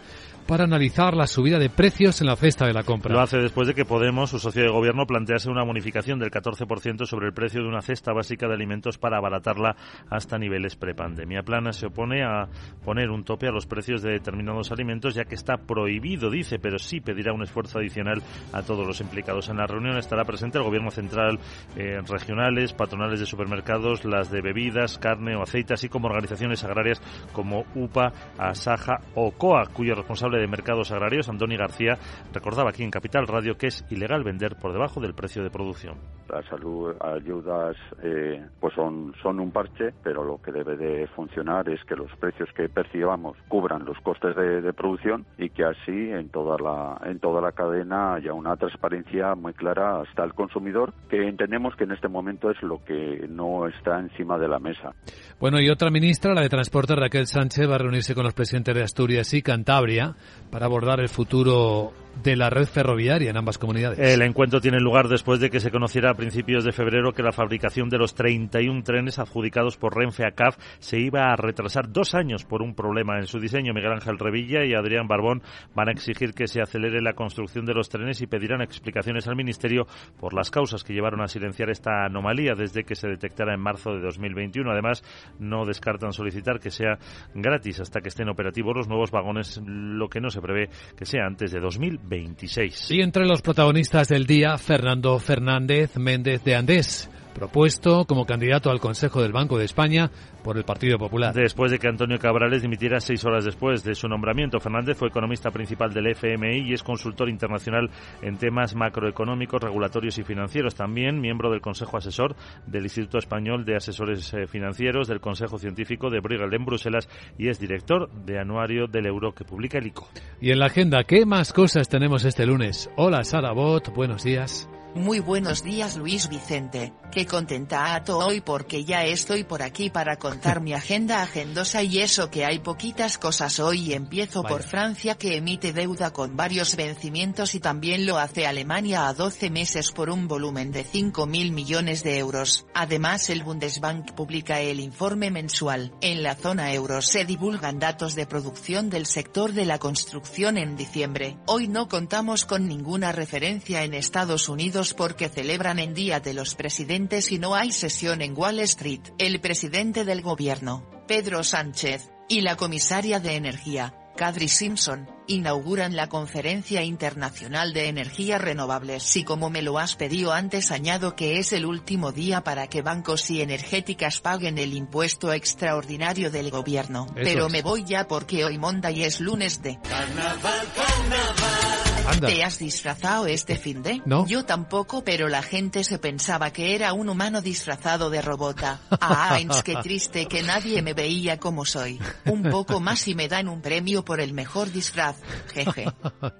para analizar la subida de precios en la cesta de la compra. Lo hace después de que Podemos, su socio de gobierno, plantease una bonificación del 14% sobre el precio de una cesta básica de alimentos para abaratarla hasta niveles prepandemia. Plana se opone a poner un tope a los precios de determinados alimentos, ya que está prohibido, dice, pero sí pedirá un esfuerzo adicional a todos los implicados. En la reunión estará presente el gobierno central, eh, regionales, patronales de supermercados, las de bebidas, carne o aceite, así como organizaciones agrarias como UPA, Asaja o COA, cuyo responsable de Mercados Agrarios, Andoni García, recordaba aquí en Capital Radio que es ilegal vender por debajo del precio de producción. Las salud, ayudas eh, pues son, son un parche, pero lo que debe de funcionar es que los precios que percibamos cubran los costes de, de producción y que así en toda la en toda la cadena haya una transparencia muy clara hasta el consumidor, que entendemos que en este momento es lo que no está encima de la mesa. Bueno, y otra ministra, la de Transporte, Raquel Sánchez, va a reunirse con los presidentes de Asturias y Cantabria para abordar el futuro de la red ferroviaria en ambas comunidades. El encuentro tiene lugar después de que se conociera a principios de febrero que la fabricación de los 31 trenes adjudicados por Renfe a CAF se iba a retrasar dos años por un problema en su diseño. Miguel Ángel Revilla y Adrián Barbón van a exigir que se acelere la construcción de los trenes y pedirán explicaciones al Ministerio por las causas que llevaron a silenciar esta anomalía desde que se detectara en marzo de 2021. Además, no descartan solicitar que sea gratis hasta que estén operativos los nuevos vagones, lo que no se prevé que sea antes de 2026. Y entre los protagonistas del día, Fernando Fernández Méndez de Andés propuesto como candidato al Consejo del Banco de España por el Partido Popular. Después de que Antonio Cabrales dimitiera seis horas después de su nombramiento, Fernández fue economista principal del FMI y es consultor internacional en temas macroeconómicos, regulatorios y financieros. También miembro del Consejo Asesor del Instituto Español de Asesores eh, Financieros, del Consejo Científico de Bruegel en Bruselas y es director de Anuario del Euro que publica el ICO. Y en la agenda, ¿qué más cosas tenemos este lunes? Hola Sara Bot, buenos días. Muy buenos días Luis Vicente, qué contenta ato hoy porque ya estoy por aquí para contar mi agenda agendosa y eso que hay poquitas cosas hoy empiezo por Francia que emite deuda con varios vencimientos y también lo hace Alemania a 12 meses por un volumen de 5 mil millones de euros. Además el Bundesbank publica el informe mensual. En la zona euro se divulgan datos de producción del sector de la construcción en diciembre. Hoy no contamos con ninguna referencia en Estados Unidos porque celebran en Día de los Presidentes y no hay sesión en Wall Street. El presidente del gobierno, Pedro Sánchez, y la comisaria de Energía, Kadri Simpson, inauguran la Conferencia Internacional de Energías Renovables y como me lo has pedido antes añado que es el último día para que bancos y energéticas paguen el impuesto extraordinario del gobierno. Eso Pero es. me voy ya porque hoy Monday es lunes de... Carnaval, carnaval. ¿Te has disfrazado este fin de? No. Yo tampoco, pero la gente se pensaba que era un humano disfrazado de robota. Ah, qué triste que nadie me veía como soy. Un poco más y me dan un premio por el mejor disfraz. Jeje.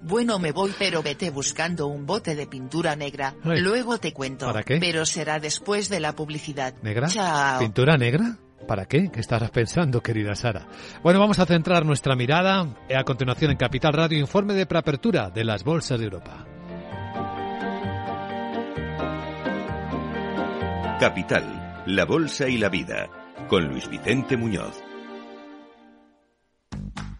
Bueno, me voy, pero vete buscando un bote de pintura negra. Luego te cuento. ¿Para qué? Pero será después de la publicidad. ¿Negra? Chao. ¿Pintura negra? ¿Para qué? ¿Qué estarás pensando, querida Sara? Bueno, vamos a centrar nuestra mirada a continuación en Capital Radio, informe de preapertura de las bolsas de Europa. Capital, la Bolsa y la Vida, con Luis Vicente Muñoz.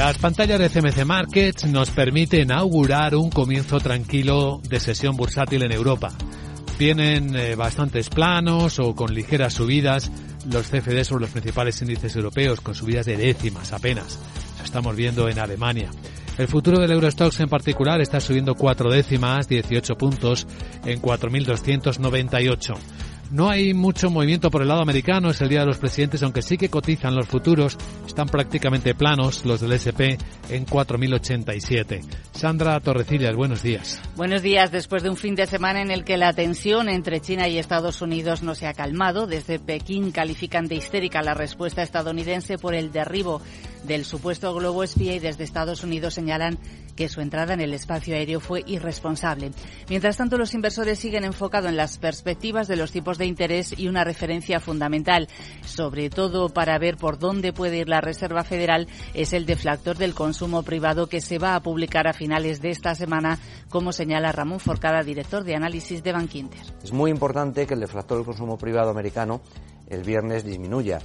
Las pantallas de CMC Markets nos permiten augurar un comienzo tranquilo de sesión bursátil en Europa. Vienen eh, bastantes planos o con ligeras subidas los CFD sobre los principales índices europeos, con subidas de décimas apenas. Lo estamos viendo en Alemania. El futuro del Eurostox en particular está subiendo cuatro décimas, 18 puntos, en 4.298. No hay mucho movimiento por el lado americano, es el día de los presidentes, aunque sí que cotizan los futuros, están prácticamente planos los del SP en 4.087. Sandra Torrecillas, buenos días. Buenos días. Después de un fin de semana en el que la tensión entre China y Estados Unidos no se ha calmado, desde Pekín califican de histérica la respuesta estadounidense por el derribo del supuesto globo espía y desde Estados Unidos señalan que su entrada en el espacio aéreo fue irresponsable. Mientras tanto, los inversores siguen enfocados en las perspectivas de los tipos de interés y una referencia fundamental, sobre todo para ver por dónde puede ir la Reserva Federal, es el deflactor del consumo privado que se va a publicar a finales de esta semana, como señala Ramón Forcada, director de análisis de Bankinter. Es muy importante que el deflactor del consumo privado americano el viernes disminuya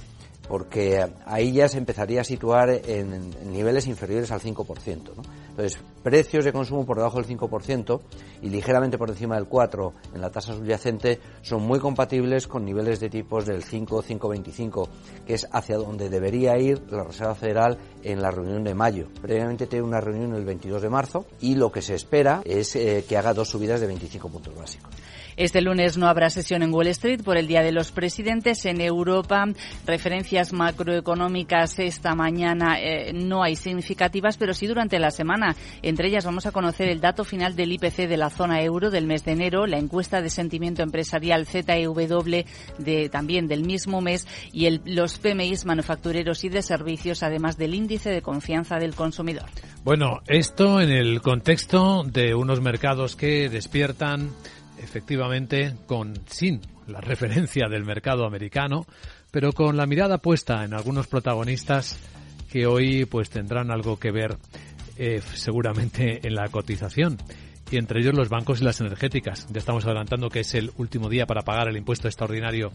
porque ahí ya se empezaría a situar en, niveles inferiores al 5%. ¿no? Entonces, precios de consumo por debajo del 5% y ligeramente por encima del 4% en la tasa subyacente son muy compatibles con niveles de tipos del 5-5,25, que es hacia donde debería ir la Reserva Federal en la reunión de mayo. Previamente tiene una reunión el 22 de marzo y lo que se espera es eh, que haga dos subidas de 25 puntos básicos. Este lunes no habrá sesión en Wall Street por el Día de los Presidentes. En Europa, referencias macroeconómicas esta mañana eh, no hay significativas, pero sí durante la semana. Entre ellas vamos a conocer el dato final del IPC de la zona euro del mes de enero, la encuesta de sentimiento empresarial ZEW de, también del mismo mes y el, los PMIs manufactureros y de servicios, además del índice de confianza del consumidor. Bueno, esto en el contexto de unos mercados que despiertan efectivamente con sin la referencia del mercado americano, pero con la mirada puesta en algunos protagonistas que hoy pues tendrán algo que ver eh, seguramente en la cotización y entre ellos los bancos y las energéticas. Ya estamos adelantando que es el último día para pagar el impuesto extraordinario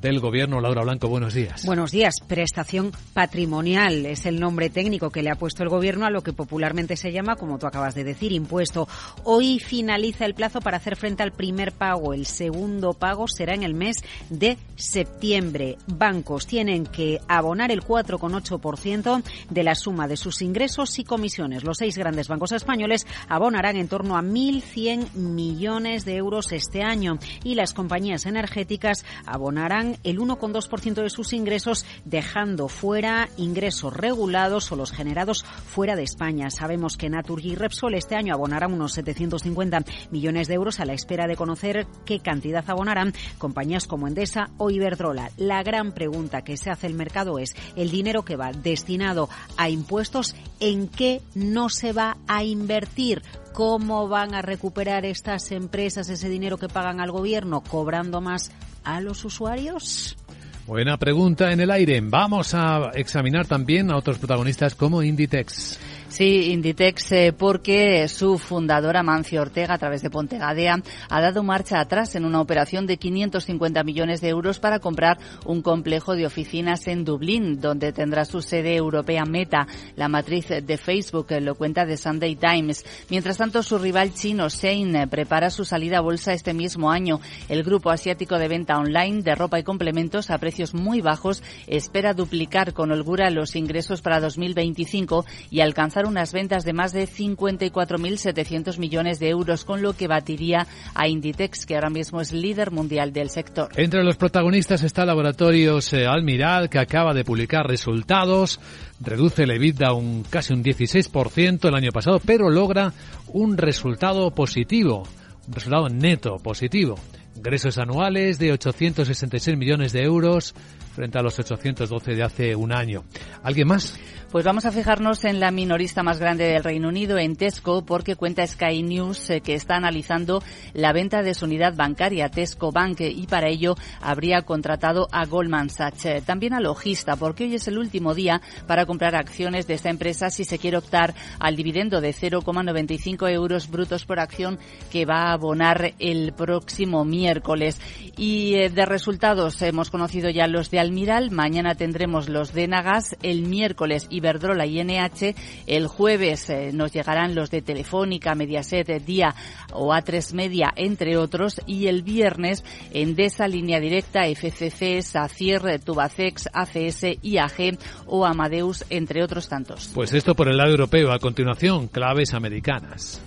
del Gobierno. Laura Blanco, buenos días. Buenos días. Prestación patrimonial es el nombre técnico que le ha puesto el Gobierno a lo que popularmente se llama, como tú acabas de decir, impuesto. Hoy finaliza el plazo para hacer frente al primer pago. El segundo pago será en el mes de septiembre. Bancos tienen que abonar el 4,8% de la suma de sus ingresos y comisiones. Los seis grandes bancos españoles abonarán en torno a 1.100 millones de euros este año y las compañías energéticas abonarán el 1,2% de sus ingresos, dejando fuera ingresos regulados o los generados fuera de España. Sabemos que Naturgy y Repsol este año abonarán unos 750 millones de euros a la espera de conocer qué cantidad abonarán compañías como Endesa o Iberdrola. La gran pregunta que se hace el mercado es el dinero que va destinado a impuestos, ¿en qué no se va a invertir? ¿Cómo van a recuperar estas empresas ese dinero que pagan al gobierno cobrando más a los usuarios? Buena pregunta en el aire. Vamos a examinar también a otros protagonistas como Inditex. Sí, Inditex, eh, porque su fundadora Mancio Ortega, a través de Pontegadea, ha dado marcha atrás en una operación de 550 millones de euros para comprar un complejo de oficinas en Dublín, donde tendrá su sede europea Meta, la matriz de Facebook, lo cuenta The Sunday Times. Mientras tanto, su rival chino, Shein, eh, prepara su salida a bolsa este mismo año. El grupo asiático de venta online de ropa y complementos a precios muy bajos espera duplicar con holgura los ingresos para 2025 y alcanzar unas ventas de más de 54.700 millones de euros, con lo que batiría a Inditex, que ahora mismo es líder mundial del sector. Entre los protagonistas está Laboratorios eh, Almiral, que acaba de publicar resultados, reduce el EBITDA un casi un 16% el año pasado, pero logra un resultado positivo, un resultado neto positivo. Ingresos anuales de 866 millones de euros frente a los 812 de hace un año. ¿Alguien más? Pues vamos a fijarnos en la minorista más grande del Reino Unido, en Tesco, porque cuenta Sky News eh, que está analizando la venta de su unidad bancaria, Tesco Bank, y para ello habría contratado a Goldman Sachs. Eh, también a Logista, porque hoy es el último día para comprar acciones de esta empresa si se quiere optar al dividendo de 0,95 euros brutos por acción que va a abonar el próximo miércoles. Y eh, de resultados hemos conocido ya los de Almiral, mañana tendremos los de Nagas, el miércoles Iberdrola y NH. El jueves eh, nos llegarán los de Telefónica, Mediaset, Día o A3 Media, entre otros. Y el viernes Endesa, Línea Directa, FCC, SACIR, Tubacex, ACS, IAG o Amadeus, entre otros tantos. Pues esto por el lado europeo. A continuación, claves americanas.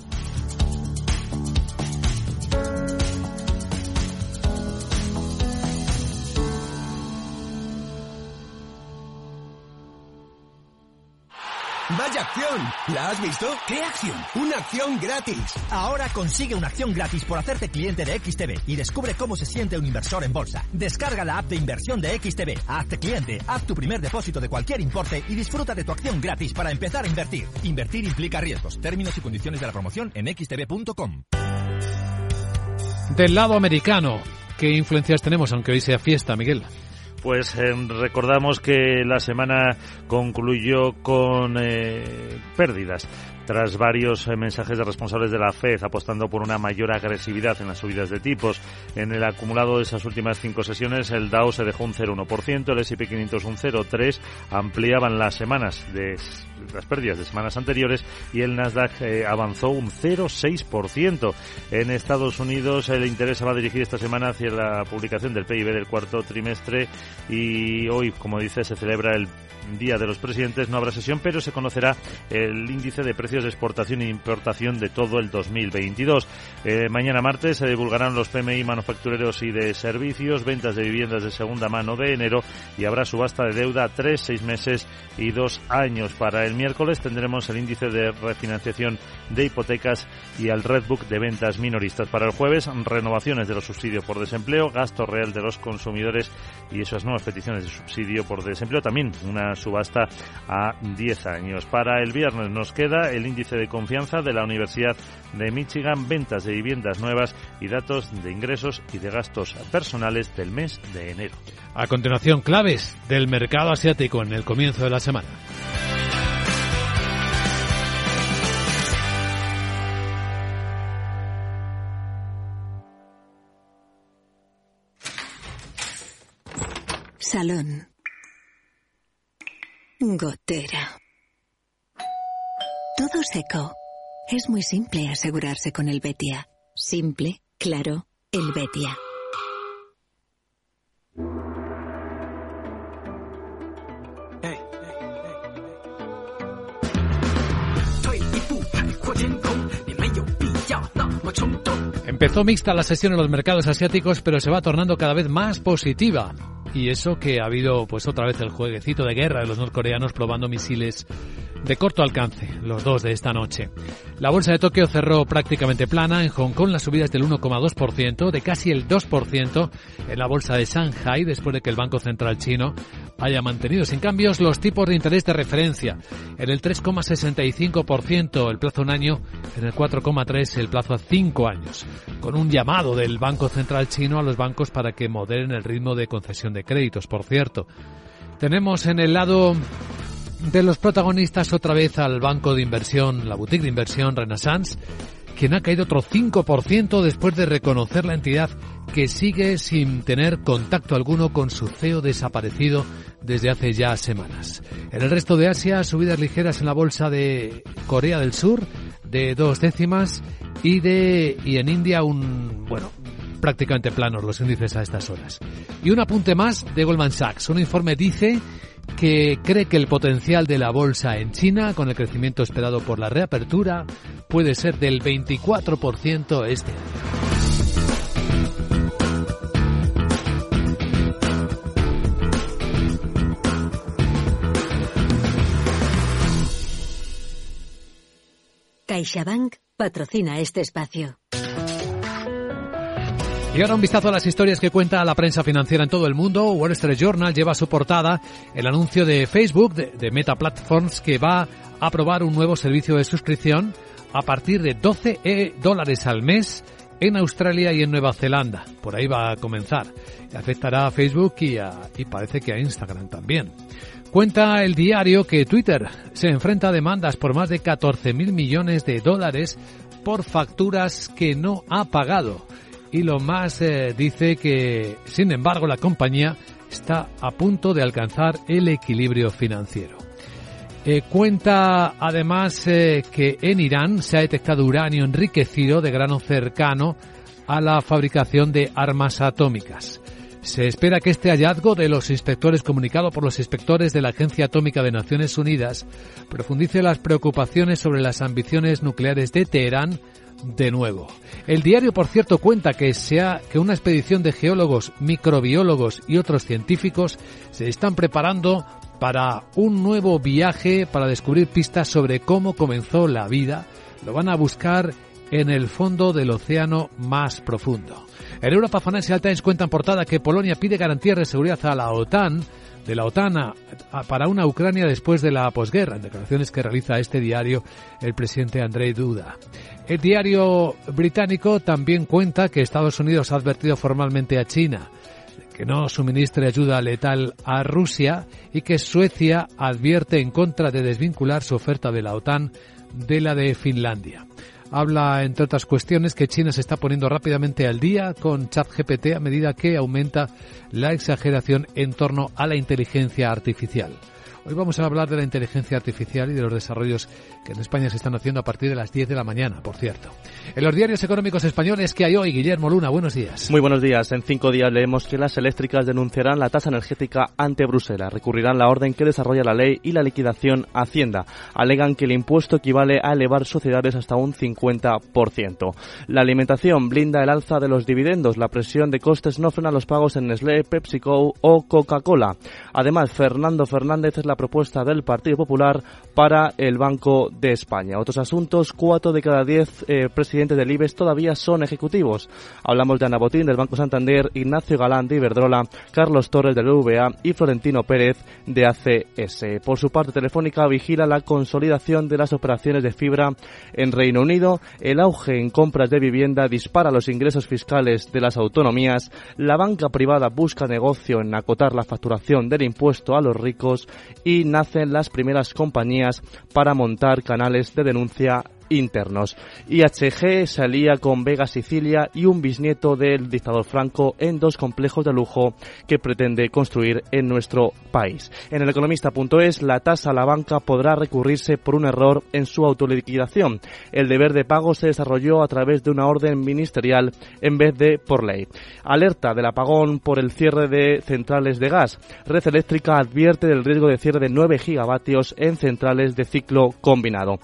¡Vaya acción! ¿La has visto? ¿Qué acción? Una acción gratis. Ahora consigue una acción gratis por hacerte cliente de XTB y descubre cómo se siente un inversor en bolsa. Descarga la app de inversión de XTB, hazte cliente, haz tu primer depósito de cualquier importe y disfruta de tu acción gratis para empezar a invertir. Invertir implica riesgos. Términos y condiciones de la promoción en xtb.com. Del lado americano, ¿qué influencias tenemos aunque hoy sea fiesta, Miguel? Pues eh, recordamos que la semana concluyó con eh, pérdidas tras varios eh, mensajes de responsables de la FED apostando por una mayor agresividad en las subidas de tipos. En el acumulado de esas últimas cinco sesiones, el Dow se dejó un 0,1%, el S&P 500 un 0,3%, ampliaban las semanas de las pérdidas de semanas anteriores y el Nasdaq eh, avanzó un 0,6%. En Estados Unidos el interés se va a dirigir esta semana hacia la publicación del PIB del cuarto trimestre y hoy, como dice, se celebra el Día de los Presidentes. No habrá sesión, pero se conocerá el índice de precios de exportación e importación de todo el 2022. Eh, mañana martes se divulgarán los PMI manufactureros y de servicios, ventas de viviendas de segunda mano de enero y habrá subasta de deuda tres, seis meses y dos años. Para el miércoles tendremos el índice de refinanciación de hipotecas y el Redbook de ventas minoristas. Para el jueves, renovaciones de los subsidios por desempleo, gasto real de los consumidores y esas nuevas peticiones de subsidio por desempleo. También una subasta a 10 años. Para el viernes nos queda el índice de confianza de la Universidad de Michigan, ventas de viviendas nuevas y datos de ingresos y de gastos personales del mes de enero. A continuación, claves del mercado asiático en el comienzo de la semana. Salón. Gotera. Todo seco. Es muy simple asegurarse con el Betia. Simple, claro, el Betia. Empezó mixta la sesión en los mercados asiáticos, pero se va tornando cada vez más positiva. Y eso que ha habido pues otra vez el jueguecito de guerra de los norcoreanos probando misiles de corto alcance, los dos de esta noche. La bolsa de Tokio cerró prácticamente plana, en Hong Kong las subidas del 1,2%, de casi el 2% en la bolsa de Shanghai, después de que el Banco Central chino haya mantenido sin cambios los tipos de interés de referencia. En el 3,65% el plazo un año, en el 4,3% el plazo a cinco años, con un llamado del Banco Central chino a los bancos para que moderen el ritmo de concesión de créditos. Por cierto, tenemos en el lado de los protagonistas otra vez al banco de inversión, la boutique de inversión Renaissance, quien ha caído otro 5% después de reconocer la entidad que sigue sin tener contacto alguno con su CEO desaparecido desde hace ya semanas. En el resto de Asia, subidas ligeras en la bolsa de Corea del Sur de dos décimas y de y en India un bueno prácticamente planos los índices a estas horas. Y un apunte más de Goldman Sachs. Un informe dice que cree que el potencial de la bolsa en China, con el crecimiento esperado por la reapertura, puede ser del 24% este año. Patrocina este espacio. Y ahora un vistazo a las historias que cuenta la prensa financiera en todo el mundo. Wall Street Journal lleva a su portada el anuncio de Facebook, de, Meta Platforms, que va a aprobar un nuevo servicio de suscripción a partir de 12 e dólares al mes en Australia y en Nueva Zelanda. Por ahí va a comenzar. Afectará a Facebook y, y parece que a Instagram también. Cuenta el diario que Twitter se enfrenta a demandas por más de 14.000 millones de dólares por facturas que no ha pagado. Y lo más eh, dice que, sin embargo, la compañía está a punto de alcanzar el equilibrio financiero. Eh, cuenta además eh, que en Irán se ha detectado uranio enriquecido de grano cercano a la fabricación de armas atómicas. Se espera que este hallazgo de los inspectores comunicado por los inspectores de la Agencia Atómica de Naciones Unidas profundice las preocupaciones sobre las ambiciones nucleares de Teherán de nuevo. El diario, por cierto, cuenta que, sea, que una expedición de geólogos, microbiólogos y otros científicos se están preparando para un nuevo viaje para descubrir pistas sobre cómo comenzó la vida. Lo van a buscar en el fondo del océano más profundo. En Europa Financial Times cuenta en portada que Polonia pide garantías de seguridad a la OTAN de la OTAN para una Ucrania después de la posguerra, en declaraciones que realiza este diario el presidente Andrei Duda. El diario británico también cuenta que Estados Unidos ha advertido formalmente a China que no suministre ayuda letal a Rusia y que Suecia advierte en contra de desvincular su oferta de la OTAN de la de Finlandia habla, entre otras cuestiones, que China se está poniendo rápidamente al día con ChatGPT a medida que aumenta la exageración en torno a la inteligencia artificial. Hoy vamos a hablar de la inteligencia artificial y de los desarrollos que en España se están haciendo a partir de las 10 de la mañana, por cierto. En los diarios económicos españoles que hay hoy, Guillermo Luna, buenos días. Muy buenos días. En cinco días leemos que las eléctricas denunciarán la tasa energética ante Bruselas, recurrirán la orden que desarrolla la ley y la liquidación Hacienda. Alegan que el impuesto equivale a elevar sociedades hasta un 50%. La alimentación blinda el alza de los dividendos. La presión de costes no frena los pagos en Nestlé, PepsiCo o Coca-Cola. Además, Fernando Fernández es la propuesta del Partido Popular para el Banco de España. Otros asuntos, cuatro de cada diez eh, presidentes del IBEX todavía son ejecutivos. Hablamos de Ana Botín del Banco Santander, Ignacio Galán de Iberdrola, Carlos Torres del UVA y Florentino Pérez de ACS. Por su parte, Telefónica vigila la consolidación de las operaciones de fibra en Reino Unido. El auge en compras de vivienda dispara los ingresos fiscales de las autonomías. La banca privada busca negocio en acotar la facturación del impuesto a los ricos y nacen las primeras compañías para montar canales de denuncia internos. IHG salía con Vega Sicilia y un bisnieto del dictador Franco en dos complejos de lujo que pretende construir en nuestro país. En el economista.es, la tasa a la banca podrá recurrirse por un error en su autoliquidación. El deber de pago se desarrolló a través de una orden ministerial en vez de por ley. Alerta del apagón por el cierre de centrales de gas. Red Eléctrica advierte del riesgo de cierre de 9 gigavatios en centrales de ciclo combinado.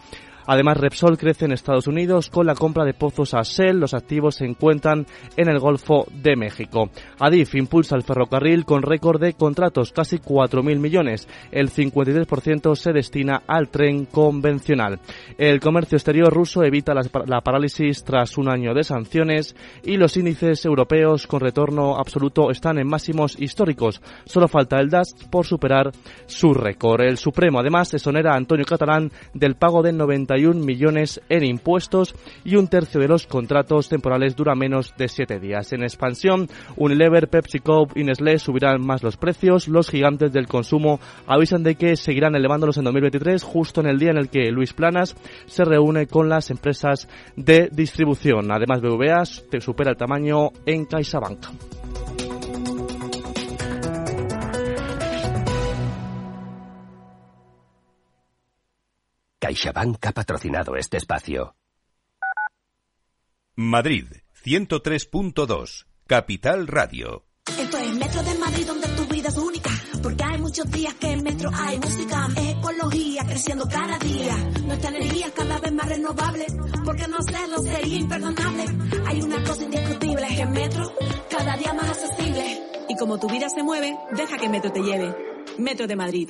Además, Repsol crece en Estados Unidos con la compra de pozos a Shell. Los activos se encuentran en el Golfo de México. Adif impulsa el ferrocarril con récord de contratos, casi 4.000 millones. El 53% se destina al tren convencional. El comercio exterior ruso evita la, parálisis tras un año de sanciones y los índices europeos con retorno absoluto están en máximos históricos. Solo falta el DAS por superar su récord. El Supremo además exonera a Antonio Catalán del pago del 90 31 millones en impuestos y un tercio de los contratos temporales dura menos de 7 días. En expansión, Unilever, PepsiCo y Nestlé subirán más los precios. Los gigantes del consumo avisan de que seguirán elevándolos en 2023, justo en el día en el que Luis Planas se reúne con las empresas de distribución. Además, BVA supera el tamaño en CaixaBank. CaixaBank ha patrocinado este espacio. Madrid, 103.2, Capital Radio. Esto es Metro de Madrid donde tu vida es única. Porque hay muchos días que en Metro hay música. Ecología creciendo cada día. Nuestra energía cada vez más renovable. Porque no hacerlo sería imperdonable. Hay una cosa indiscutible. Que en Metro cada día más accesible. Y como tu vida se mueve, deja que Metro te lleve. Metro de Madrid.